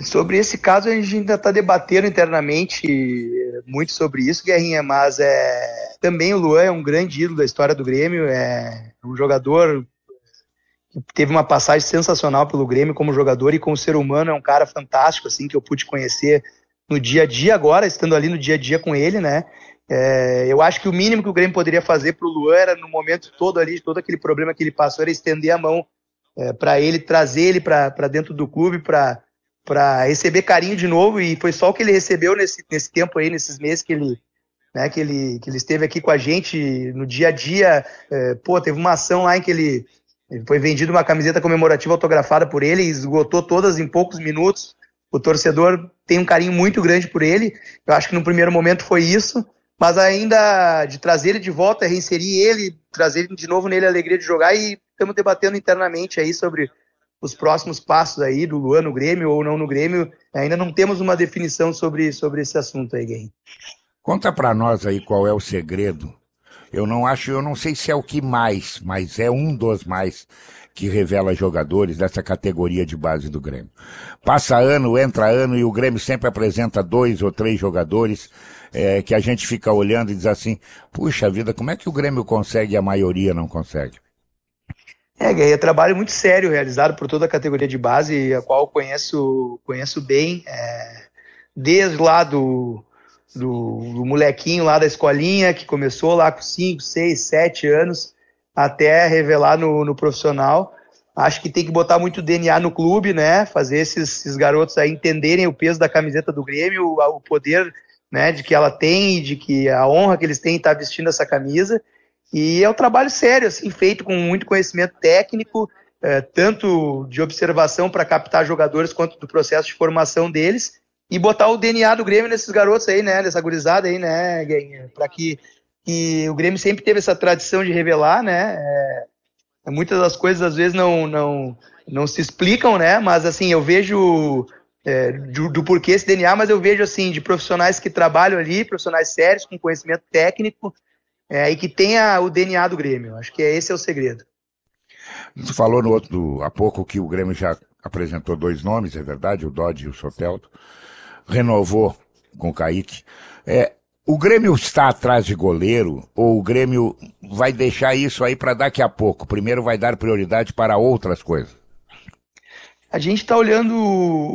Sobre esse caso, a gente ainda está debatendo internamente muito sobre isso, Guerrinha, mas é, também o Luan é um grande ídolo da história do Grêmio, é um jogador que teve uma passagem sensacional pelo Grêmio como jogador e como ser humano, é um cara fantástico, assim, que eu pude conhecer no dia a dia agora, estando ali no dia a dia com ele, né? É, eu acho que o mínimo que o Grêmio poderia fazer para o Luan era, no momento todo ali, todo aquele problema que ele passou, era estender a mão é, para ele, trazer ele para dentro do clube, para para receber carinho de novo e foi só o que ele recebeu nesse, nesse tempo aí, nesses meses que ele, né, que ele, que ele esteve aqui com a gente no dia a dia. É, pô, teve uma ação lá em que ele, foi vendido uma camiseta comemorativa autografada por ele, esgotou todas em poucos minutos. O torcedor tem um carinho muito grande por ele. Eu acho que no primeiro momento foi isso, mas ainda de trazer ele de volta, reinserir ele, trazer de novo nele a alegria de jogar e estamos debatendo internamente aí sobre os próximos passos aí do Luan no Grêmio ou não no Grêmio. Ainda não temos uma definição sobre, sobre esse assunto aí, Guerrinho. Conta para nós aí qual é o segredo. Eu não acho, eu não sei se é o que mais, mas é um dos mais que revela jogadores dessa categoria de base do Grêmio. Passa ano, entra ano e o Grêmio sempre apresenta dois ou três jogadores é, que a gente fica olhando e diz assim: puxa vida, como é que o Grêmio consegue e a maioria não consegue? É, é trabalho muito sério realizado por toda a categoria de base, a qual conheço, conheço bem, é, desde lá do, do, do, molequinho lá da escolinha, que começou lá com 5, 6, 7 anos, até revelar no, no profissional. Acho que tem que botar muito DNA no clube, né? Fazer esses, esses garotos aí entenderem o peso da camiseta do Grêmio, o, o poder né, de que ela tem, de que a honra que eles têm em estar vestindo essa camisa. E é um trabalho sério, assim, feito com muito conhecimento técnico, é, tanto de observação para captar jogadores quanto do processo de formação deles e botar o DNA do Grêmio nesses garotos aí, né, nessa gurizada aí, né, para que, que o Grêmio sempre teve essa tradição de revelar, né, é, muitas das coisas às vezes não, não, não se explicam, né? Mas assim, eu vejo é, do, do, porquê esse DNA, mas eu vejo assim, de profissionais que trabalham ali, profissionais sérios, com conhecimento técnico, é, e que tenha o DNA do Grêmio. Acho que esse é o segredo. Você falou no outro há pouco que o Grêmio já apresentou dois nomes, é verdade, o Dodge e o Soteldo. Renovou com o Kaique. É, o Grêmio está atrás de goleiro ou o Grêmio vai deixar isso aí para daqui a pouco? Primeiro vai dar prioridade para outras coisas? A gente está olhando,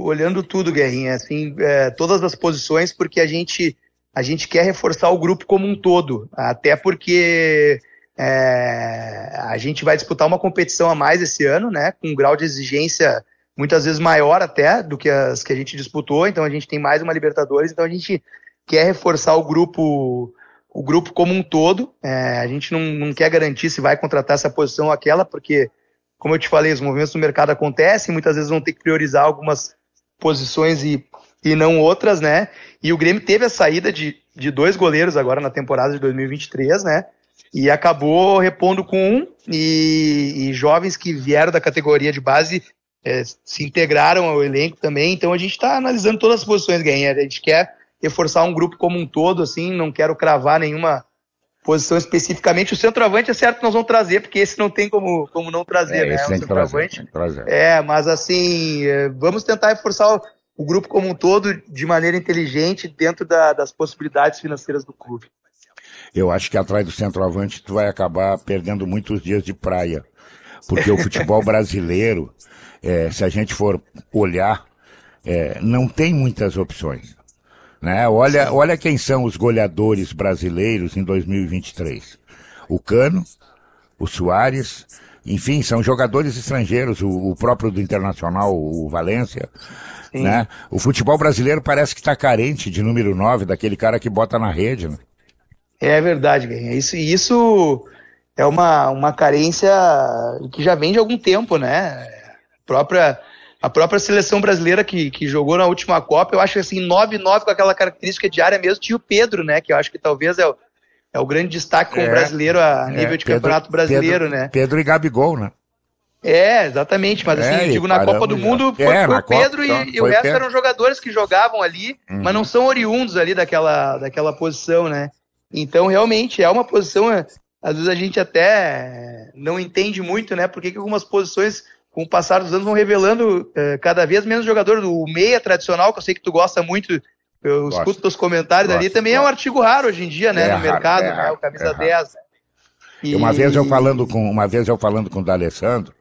olhando tudo, Guerrinha, assim, é, todas as posições, porque a gente, a gente quer reforçar o grupo como um todo, até porque é, a gente vai disputar uma competição a mais esse ano, né, com um grau de exigência muitas vezes maior até do que as que a gente disputou, então a gente tem mais uma Libertadores, então a gente quer reforçar o grupo o grupo como um todo. É, a gente não, não quer garantir se vai contratar essa posição ou aquela, porque, como eu te falei, os movimentos do mercado acontecem, muitas vezes vão ter que priorizar algumas posições e, e não outras, né? E o Grêmio teve a saída de, de dois goleiros agora na temporada de 2023, né? E acabou repondo com um, e, e jovens que vieram da categoria de base é, se integraram ao elenco também. Então a gente está analisando todas as posições, ganha. A gente quer reforçar um grupo como um todo, assim, não quero cravar nenhuma posição especificamente. O centroavante é certo que nós vamos trazer, porque esse não tem como, como não trazer, é, né? O centroavante. Trazer, trazer. É, mas assim, é, vamos tentar reforçar o, grupo como um todo de maneira inteligente dentro da, das possibilidades financeiras do clube. Eu acho que atrás do centroavante tu vai acabar perdendo muitos dias de praia. Porque o futebol brasileiro, é, se a gente for olhar, é, não tem muitas opções. Né? Olha, olha quem são os goleadores brasileiros em 2023. O Cano, o Soares, enfim, são jogadores estrangeiros, o, o próprio do Internacional, o Valência. Né? O futebol brasileiro parece que está carente de número 9, daquele cara que bota na rede. Né? É verdade, Guinha. Isso, isso é uma, uma carência que já vem de algum tempo, né? A própria a própria seleção brasileira que, que jogou na última Copa, eu acho que assim, 9-9 com aquela característica diária mesmo, tinha o Pedro, né? Que eu acho que talvez é o, é o grande destaque como é, brasileiro a nível é, de Pedro, campeonato brasileiro, Pedro, né? Pedro e Gabigol, né? É, exatamente, mas assim, é, digo, na Copa do Mundo foi, é, foi o Pedro Copa, e, e, o resto Pedro. eram jogadores que jogavam ali, uhum. mas não são oriundos ali daquela, daquela posição, né? Então, realmente, é uma posição, às vezes a gente até não entende muito, né? Porque que algumas posições com o passar dos anos, vão revelando é, cada vez menos jogadores. O meia tradicional, que eu sei que tu gosta muito, eu Gosto. escuto teus comentários Gosto. ali, também Gosto. é um artigo raro hoje em dia, né, é no raro, mercado, é né, o camisa é 10. E... Uma vez eu falando com uma vez eu falando com o D'Alessandro,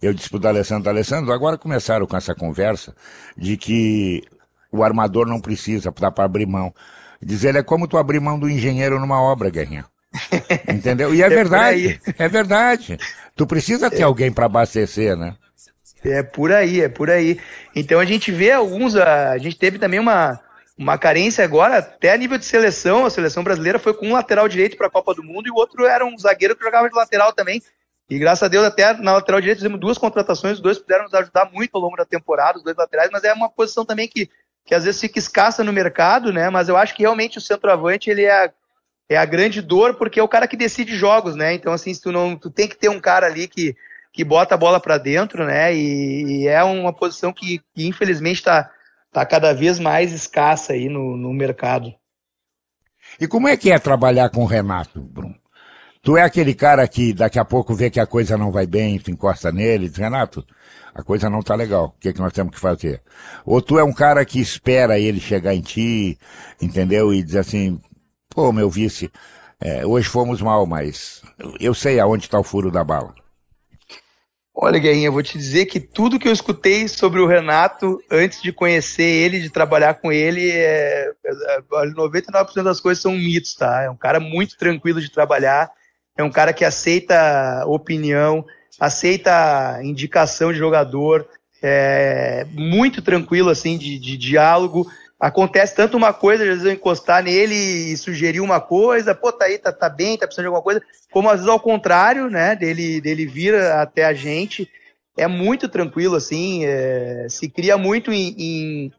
eu disse pro D'Alessandro, D'Alessandro, agora começaram com essa conversa de que o armador não precisa para abrir mão. Diz ele, é como tu abrir mão do engenheiro numa obra, Guerrinha. Entendeu? E é, é verdade. É verdade. Tu precisa ter é. alguém para abastecer, né? É por aí, é por aí. Então a gente vê alguns. A gente teve também uma, uma carência agora, até a nível de seleção. A seleção brasileira foi com um lateral direito para a Copa do Mundo e o outro era um zagueiro que jogava de lateral também. E graças a Deus, até na lateral direita fizemos duas contratações, os dois puderam nos ajudar muito ao longo da temporada, os dois laterais, mas é uma posição também que, que às vezes fica escassa no mercado, né? Mas eu acho que realmente o centroavante ele é é a grande dor porque é o cara que decide jogos, né? Então assim, tu não, tu tem que ter um cara ali que, que bota a bola para dentro, né? E, e, é uma posição que, que infelizmente está tá cada vez mais escassa aí no, no mercado. E como é que é trabalhar com o Renato, Bruno? Tu é aquele cara que daqui a pouco vê que a coisa não vai bem, tu encosta nele, diz, Renato, a coisa não tá legal, o que, é que nós temos que fazer? Ou tu é um cara que espera ele chegar em ti, entendeu? E diz assim, Pô, meu vice, é, hoje fomos mal, mas eu sei aonde está o furo da bala. Olha, Guerrinha, eu vou te dizer que tudo que eu escutei sobre o Renato antes de conhecer ele, de trabalhar com ele, é, 99% das coisas são mitos, tá? É um cara muito tranquilo de trabalhar, é um cara que aceita opinião, aceita indicação de jogador, é, muito tranquilo assim de, de diálogo. Acontece tanto uma coisa, às vezes eu encostar nele e sugerir uma coisa, pô, tá aí, tá, tá bem, tá precisando de alguma coisa, como às vezes ao contrário, né, dele, dele vir até a gente, é muito tranquilo, assim, é, se cria muito em, em,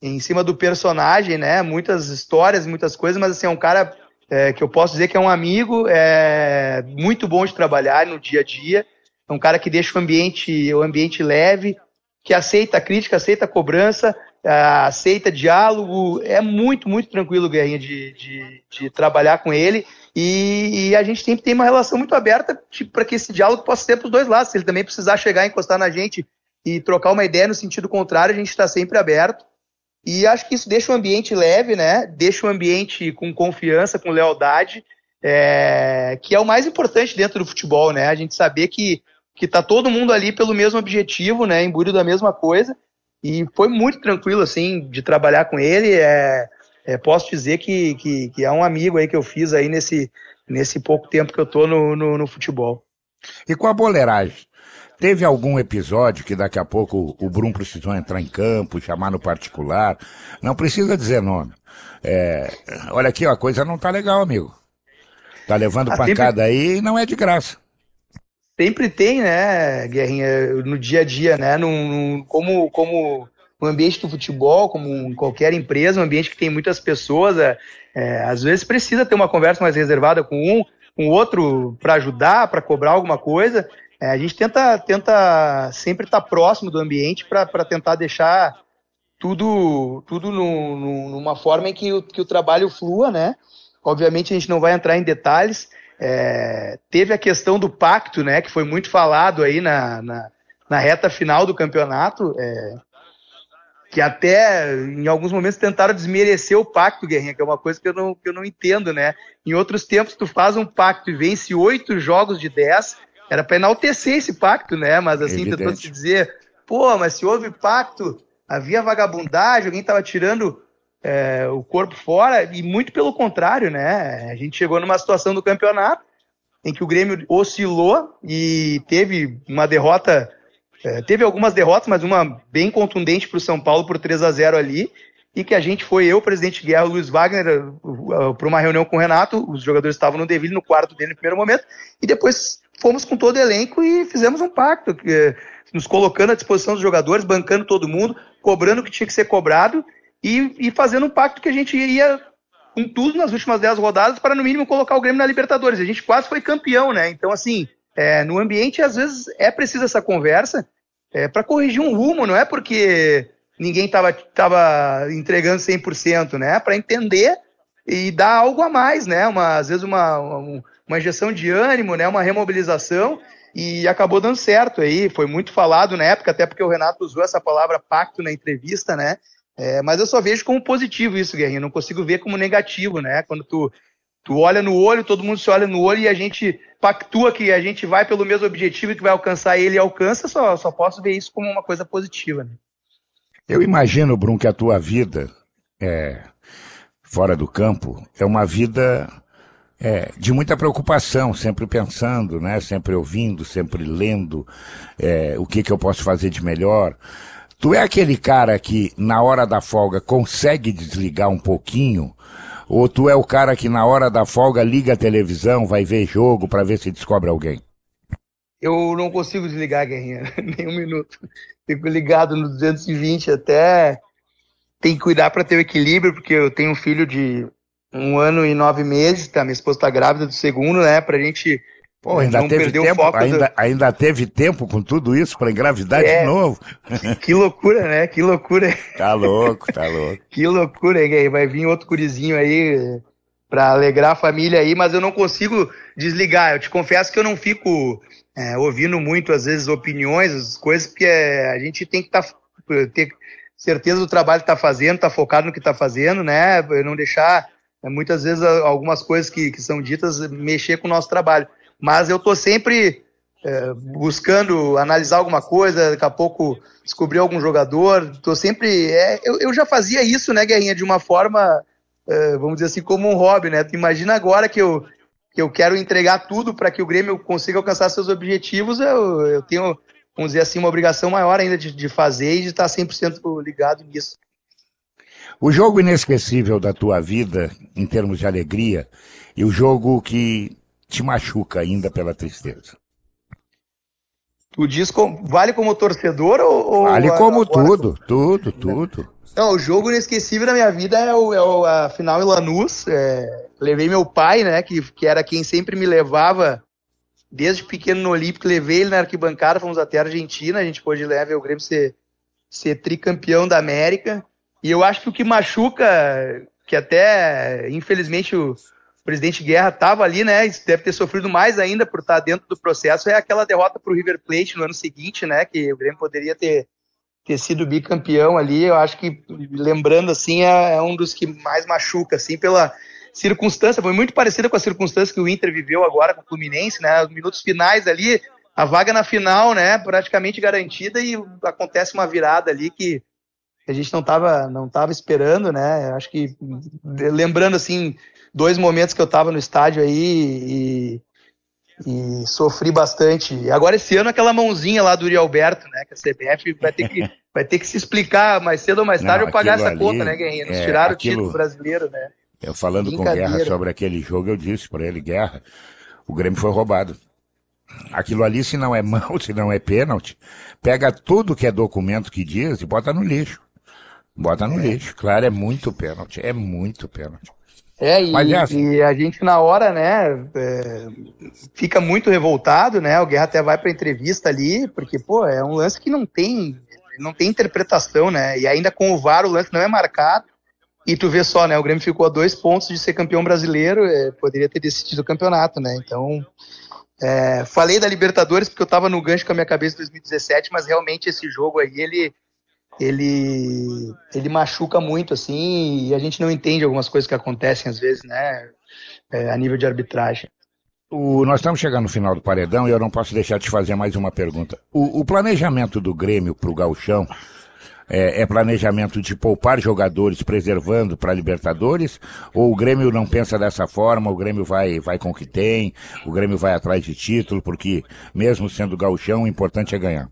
em, cima do personagem, né, muitas histórias, muitas coisas, mas assim, é um cara é, que eu posso dizer que é um amigo, é muito bom de trabalhar no dia a dia, é um cara que deixa o ambiente, o ambiente leve, que aceita a crítica, aceita a cobrança, aceita diálogo, é muito, muito tranquilo, Guerrinha, de, de, de trabalhar com ele. E, e, a gente sempre tem uma relação muito aberta tipo, para que esse diálogo possa ser para os dois lados. Se ele também precisar chegar encostar na gente e trocar uma ideia no sentido contrário, a gente está sempre aberto. E acho que isso deixa o ambiente leve, né? Deixa o ambiente com confiança, com lealdade, é... que é o mais importante dentro do futebol, né? A gente saber que que tá todo mundo ali pelo mesmo objetivo, né? Imbuído da mesma coisa. E foi muito tranquilo, assim, de trabalhar com ele. É, é, posso dizer que, que, que, é um amigo aí que eu fiz aí nesse, nesse pouco tempo que eu tô no, no, no futebol. E com a boleiragem? Teve algum episódio que daqui a pouco o Brum precisou entrar em campo, chamar no particular? Não precisa dizer nome. É, olha aqui, ó, a coisa não tá legal, amigo. Tá levando ah, pancada sempre... aí e não é de graça sempre tem, né, Guerrinha, no dia a dia, né, num, num, como, como no ambiente do futebol, como em qualquer empresa, um ambiente que tem muitas pessoas, é, é, às vezes precisa ter uma conversa mais reservada com um, com o outro para ajudar, para cobrar alguma coisa. É, a gente tenta, tenta sempre estar tá próximo do ambiente para tentar deixar tudo, tudo no, no, numa forma em que o, que o trabalho flua, né? Obviamente a gente não vai entrar em detalhes, é, teve a questão do pacto, né, que foi muito falado aí na, na, na reta final do campeonato, é, que até em alguns momentos tentaram desmerecer o pacto, Guerrinha, que é uma coisa que eu não, que eu não entendo, né? Em outros tempos, tu faz um pacto e vence oito jogos de dez, era para enaltecer esse pacto, né? Mas assim, Evidente. tentou se dizer, pô, mas se houve pacto, havia vagabundagem, alguém estava tirando é, o corpo fora, e muito pelo contrário, né? A gente chegou numa situação do campeonato em que o Grêmio oscilou e teve uma derrota, é, teve algumas derrotas, mas uma bem contundente para o São Paulo por 3 a 0 ali, e que a gente foi, eu, presidente Guerra, o Luiz Wagner, para uma reunião com o Renato, os jogadores estavam no Deville, no quarto dele no primeiro momento, e depois fomos com todo o elenco e fizemos um pacto, que, nos colocando à disposição dos jogadores, bancando todo mundo, cobrando o que tinha que ser cobrado, e, e fazendo um pacto que a gente iria com tudo nas últimas 10 rodadas para, no mínimo, colocar o Grêmio na Libertadores. A gente quase foi campeão, né? Então, assim, é, no ambiente, às vezes, é preciso essa conversa é, para corrigir um rumo, não é porque ninguém estava tava entregando 100%, né? Para entender e dar algo a mais, né? Uma, às vezes, uma, uma injeção de ânimo, né? Uma remobilização e acabou dando certo aí. Foi muito falado na época, até porque o Renato usou essa palavra pacto na entrevista, né? É, mas eu só vejo como positivo isso, Guerrinho. Não consigo ver como negativo, né? Quando tu, tu olha no olho, todo mundo se olha no olho e a gente pactua que a gente vai pelo mesmo objetivo e que vai alcançar ele alcança, só, só posso ver isso como uma coisa positiva. Né? Eu imagino, Brum, que a tua vida é, fora do campo é uma vida é, de muita preocupação, sempre pensando, né? sempre ouvindo, sempre lendo é, o que, que eu posso fazer de melhor. Tu é aquele cara que na hora da folga consegue desligar um pouquinho? Ou tu é o cara que na hora da folga liga a televisão, vai ver jogo para ver se descobre alguém? Eu não consigo desligar, Guerrinha, nem um minuto. Fico ligado no 220 até. Tem que cuidar para ter o equilíbrio, porque eu tenho um filho de um ano e nove meses, tá? Minha esposa tá grávida do segundo, né? Pra gente Pô, ainda teve tempo, ainda, do... ainda teve tempo com tudo isso para engravidar é, de novo. Que loucura, né? Que loucura. Tá louco, tá louco. que loucura, hein? Vai vir outro curizinho aí para alegrar a família aí, mas eu não consigo desligar. Eu te confesso que eu não fico é, ouvindo muito, às vezes, opiniões, as coisas, porque é, a gente tem que tá, ter certeza do trabalho que tá fazendo, tá focado no que tá fazendo, né? Não deixar, é, muitas vezes, algumas coisas que, que são ditas mexer com o nosso trabalho mas eu estou sempre é, buscando analisar alguma coisa, daqui a pouco descobrir algum jogador. Estou sempre. É, eu, eu, já fazia isso, né, Guerrinha, de uma forma, é, vamos dizer assim, como um hobby, né? Imagina agora que eu, que eu quero entregar tudo para que o Grêmio consiga alcançar seus objetivos, eu, eu tenho, vamos dizer assim, uma obrigação maior ainda de, de fazer e de estar 100% ligado nisso. O jogo inesquecível da tua vida, em termos de alegria, e o jogo que te machuca ainda pela tristeza. Tu diz como, vale como torcedor ou. Vale como tudo, tudo, tudo. Não, o jogo inesquecível da minha vida é, o, é o, a final em Lanús. É, levei meu pai, né, que, que era quem sempre me levava desde pequeno no Olímpico. Levei ele na arquibancada, fomos até a Argentina. A gente pôde levar o Grêmio ser, ser tricampeão da América. E eu acho que o que machuca, que até, infelizmente, o presidente Guerra estava ali, né? Deve ter sofrido mais ainda por estar dentro do processo. É aquela derrota para o River Plate no ano seguinte, né? Que o Grêmio poderia ter, ter sido bicampeão ali. Eu acho que, lembrando assim, é, é um dos que mais machuca, assim, pela circunstância. Foi muito parecida com a circunstância que o Inter viveu agora com o Fluminense, né? Os minutos finais ali, a vaga na final, né? Praticamente garantida e acontece uma virada ali que a gente não estava não tava esperando, né? Acho que lembrando assim dois momentos que eu estava no estádio aí e, e, sofri bastante. Agora esse ano aquela mãozinha lá do Uri Alberto, né? Que a CBF vai ter que vai ter que se explicar mais cedo ou mais tarde ou pagar essa ali, conta, né, Guerrinha? Nos é, tiraram aquilo, o título brasileiro, né? Eu falando com Guerra sobre aquele jogo, eu disse para ele, Guerra, o Grêmio foi roubado. Aquilo ali, se não é mão, se não é pênalti, pega tudo que é documento que diz e bota no lixo. Bota no é. lixo. Claro, é muito pênalti. É muito pênalti. É, e, Mas, é assim. e a gente na hora, né, é, fica muito revoltado, né? O Guerra até vai pra entrevista ali, porque, pô, é um lance que não tem, não tem interpretação, né? E ainda com o VAR o lance não é marcado. E tu vê só, né? O Grêmio ficou a dois pontos de ser campeão brasileiro, é, poderia ter decidido o campeonato, né? Então, é, falei da Libertadores porque eu tava no gancho com a minha cabeça em 2017, mas realmente esse jogo aí, ele ele, ele machuca muito, assim, e a gente não entende algumas coisas que acontecem às vezes, né, é, a nível de arbitragem. O, nós estamos chegando no final do paredão e eu não posso deixar de fazer mais uma pergunta. O, o planejamento do Grêmio para o Gauchão é, é, planejamento de poupar jogadores preservando para Libertadores? Ou o Grêmio não pensa dessa forma? O Grêmio vai, vai com o que tem? O Grêmio vai atrás de título? Porque mesmo sendo gauchão, o importante é ganhar.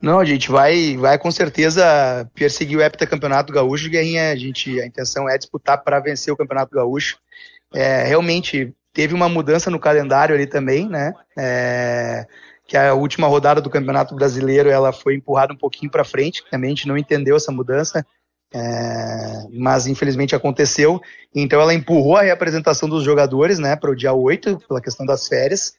Não, a gente vai, vai com certeza perseguir o heptacampeonato gaúcho, Guerrinha. A, gente, a intenção é disputar para vencer o campeonato gaúcho. É, realmente teve uma mudança no calendário ali também, né? É, que a última rodada do Campeonato Brasileiro ela foi empurrada um pouquinho para frente, também a gente não entendeu essa mudança, é, mas infelizmente aconteceu. Então ela empurrou a reapresentação dos jogadores, né, para o dia 8, pela questão das férias.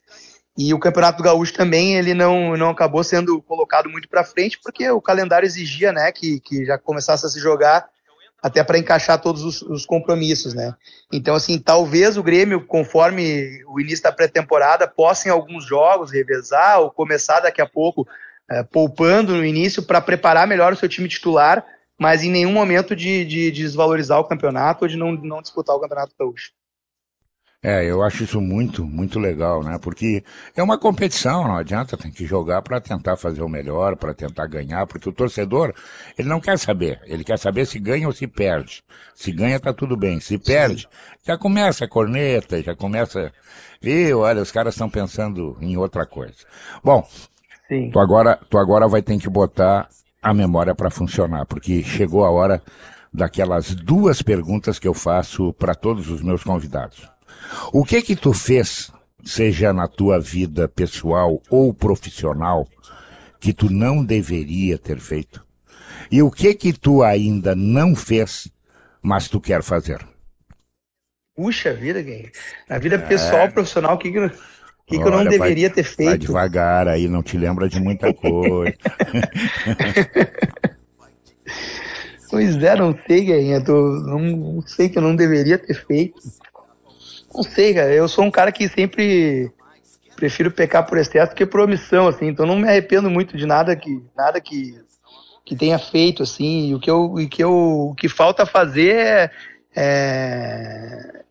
E o Campeonato Gaúcho também ele não, não acabou sendo colocado muito para frente, porque o calendário exigia né, que, que já começasse a se jogar até para encaixar todos os, os, compromissos, né? Então, assim, talvez o Grêmio, conforme o início da pré-temporada, possa em alguns jogos revezar ou começar daqui a pouco é, poupando no início para preparar melhor o seu time titular, mas em nenhum momento de, de, de desvalorizar o campeonato ou de não, não disputar o campeonato gaúcho. É, eu acho isso muito, muito legal, né? Porque é uma competição, não adianta, tem que jogar para tentar fazer o melhor, para tentar ganhar, porque o torcedor, ele não quer saber, ele quer saber se ganha ou se perde. Se ganha tá tudo bem, se perde, Sim. já começa a corneta, já começa, viu, olha, os caras estão pensando em outra coisa. Bom, Sim. Tu agora, tu agora vai ter que botar a memória para funcionar, porque chegou a hora daquelas duas perguntas que eu faço para todos os meus convidados. O que que tu fez, seja na tua vida pessoal ou profissional, que tu não deveria ter feito? E o que que tu ainda não fez, mas tu quer fazer? Puxa vida, Gui. Na vida pessoal, é. profissional, o que que, que, que eu não deveria vai, ter feito? Vai devagar aí, não te lembra de muita coisa. pois é, não sei, Guinha. Não, não sei que eu não deveria ter feito. Não sei, cara. Eu sou um cara que sempre prefiro pecar por excesso que por omissão, assim. Então não me arrependo muito de nada que nada que, que tenha feito, assim. E o que eu, o que eu, o que falta fazer é, é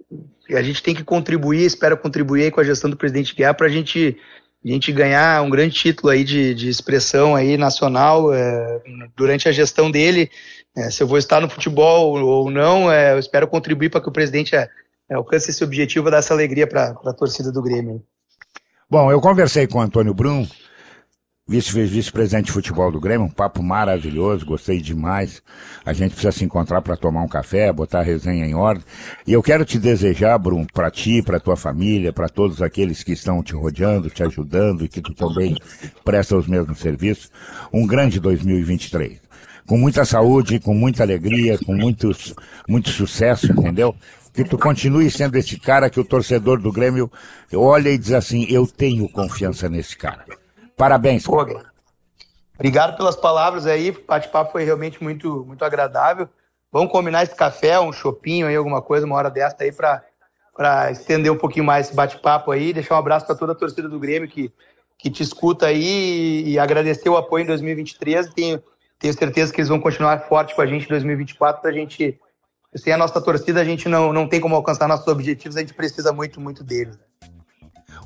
a gente tem que contribuir, espero contribuir com a gestão do presidente Guerra para a gente a gente ganhar um grande título aí de, de expressão aí nacional é, durante a gestão dele. É, se eu vou estar no futebol ou não, é, eu espero contribuir para que o presidente é, alcance esse objetivo, dar essa alegria para a torcida do Grêmio. Bom, eu conversei com o Antônio Brum, vice-presidente de futebol do Grêmio, um papo maravilhoso, gostei demais. A gente precisa se encontrar para tomar um café, botar a resenha em ordem. E eu quero te desejar, Brum, para ti, para tua família, para todos aqueles que estão te rodeando, te ajudando e que tu também presta os mesmos serviços, um grande 2023 com muita saúde, com muita alegria, com muitos, muito sucesso, entendeu? Que tu continue sendo esse cara que o torcedor do Grêmio olha e diz assim: eu tenho confiança nesse cara. Parabéns. Pô, obrigado pelas palavras aí, o bate-papo foi realmente muito, muito agradável. Vamos combinar esse café, um chopinho aí, alguma coisa, uma hora desta aí para para estender um pouquinho mais esse bate-papo aí, deixar um abraço para toda a torcida do Grêmio que, que te escuta aí e, agradecer o apoio em 2023. Tenho, tenho certeza que eles vão continuar forte com a gente em 2024 para a gente sem a nossa torcida, a gente não, não tem como alcançar nossos objetivos, a gente precisa muito, muito deles.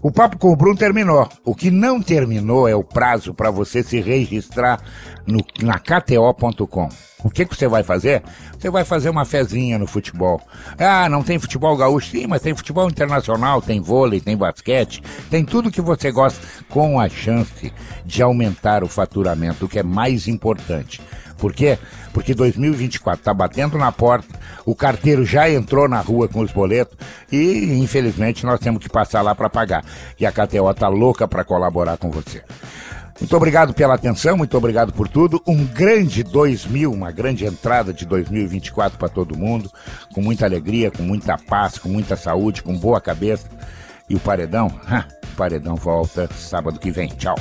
O papo com o Bruno terminou. O que não terminou é o prazo para você se registrar no, na KTO.com. O que, que você vai fazer? Você vai fazer uma fezinha no futebol. Ah, não tem futebol gaúcho? Sim, mas tem futebol internacional, tem vôlei, tem basquete, tem tudo que você gosta, com a chance de aumentar o faturamento, o que é mais importante. Por quê? Porque 2024 está batendo na porta, o carteiro já entrou na rua com os boletos e, infelizmente, nós temos que passar lá para pagar. E a KTO está louca para colaborar com você. Muito obrigado pela atenção, muito obrigado por tudo. Um grande 2000, uma grande entrada de 2024 para todo mundo, com muita alegria, com muita paz, com muita saúde, com boa cabeça. E o paredão, o paredão volta sábado que vem. Tchau.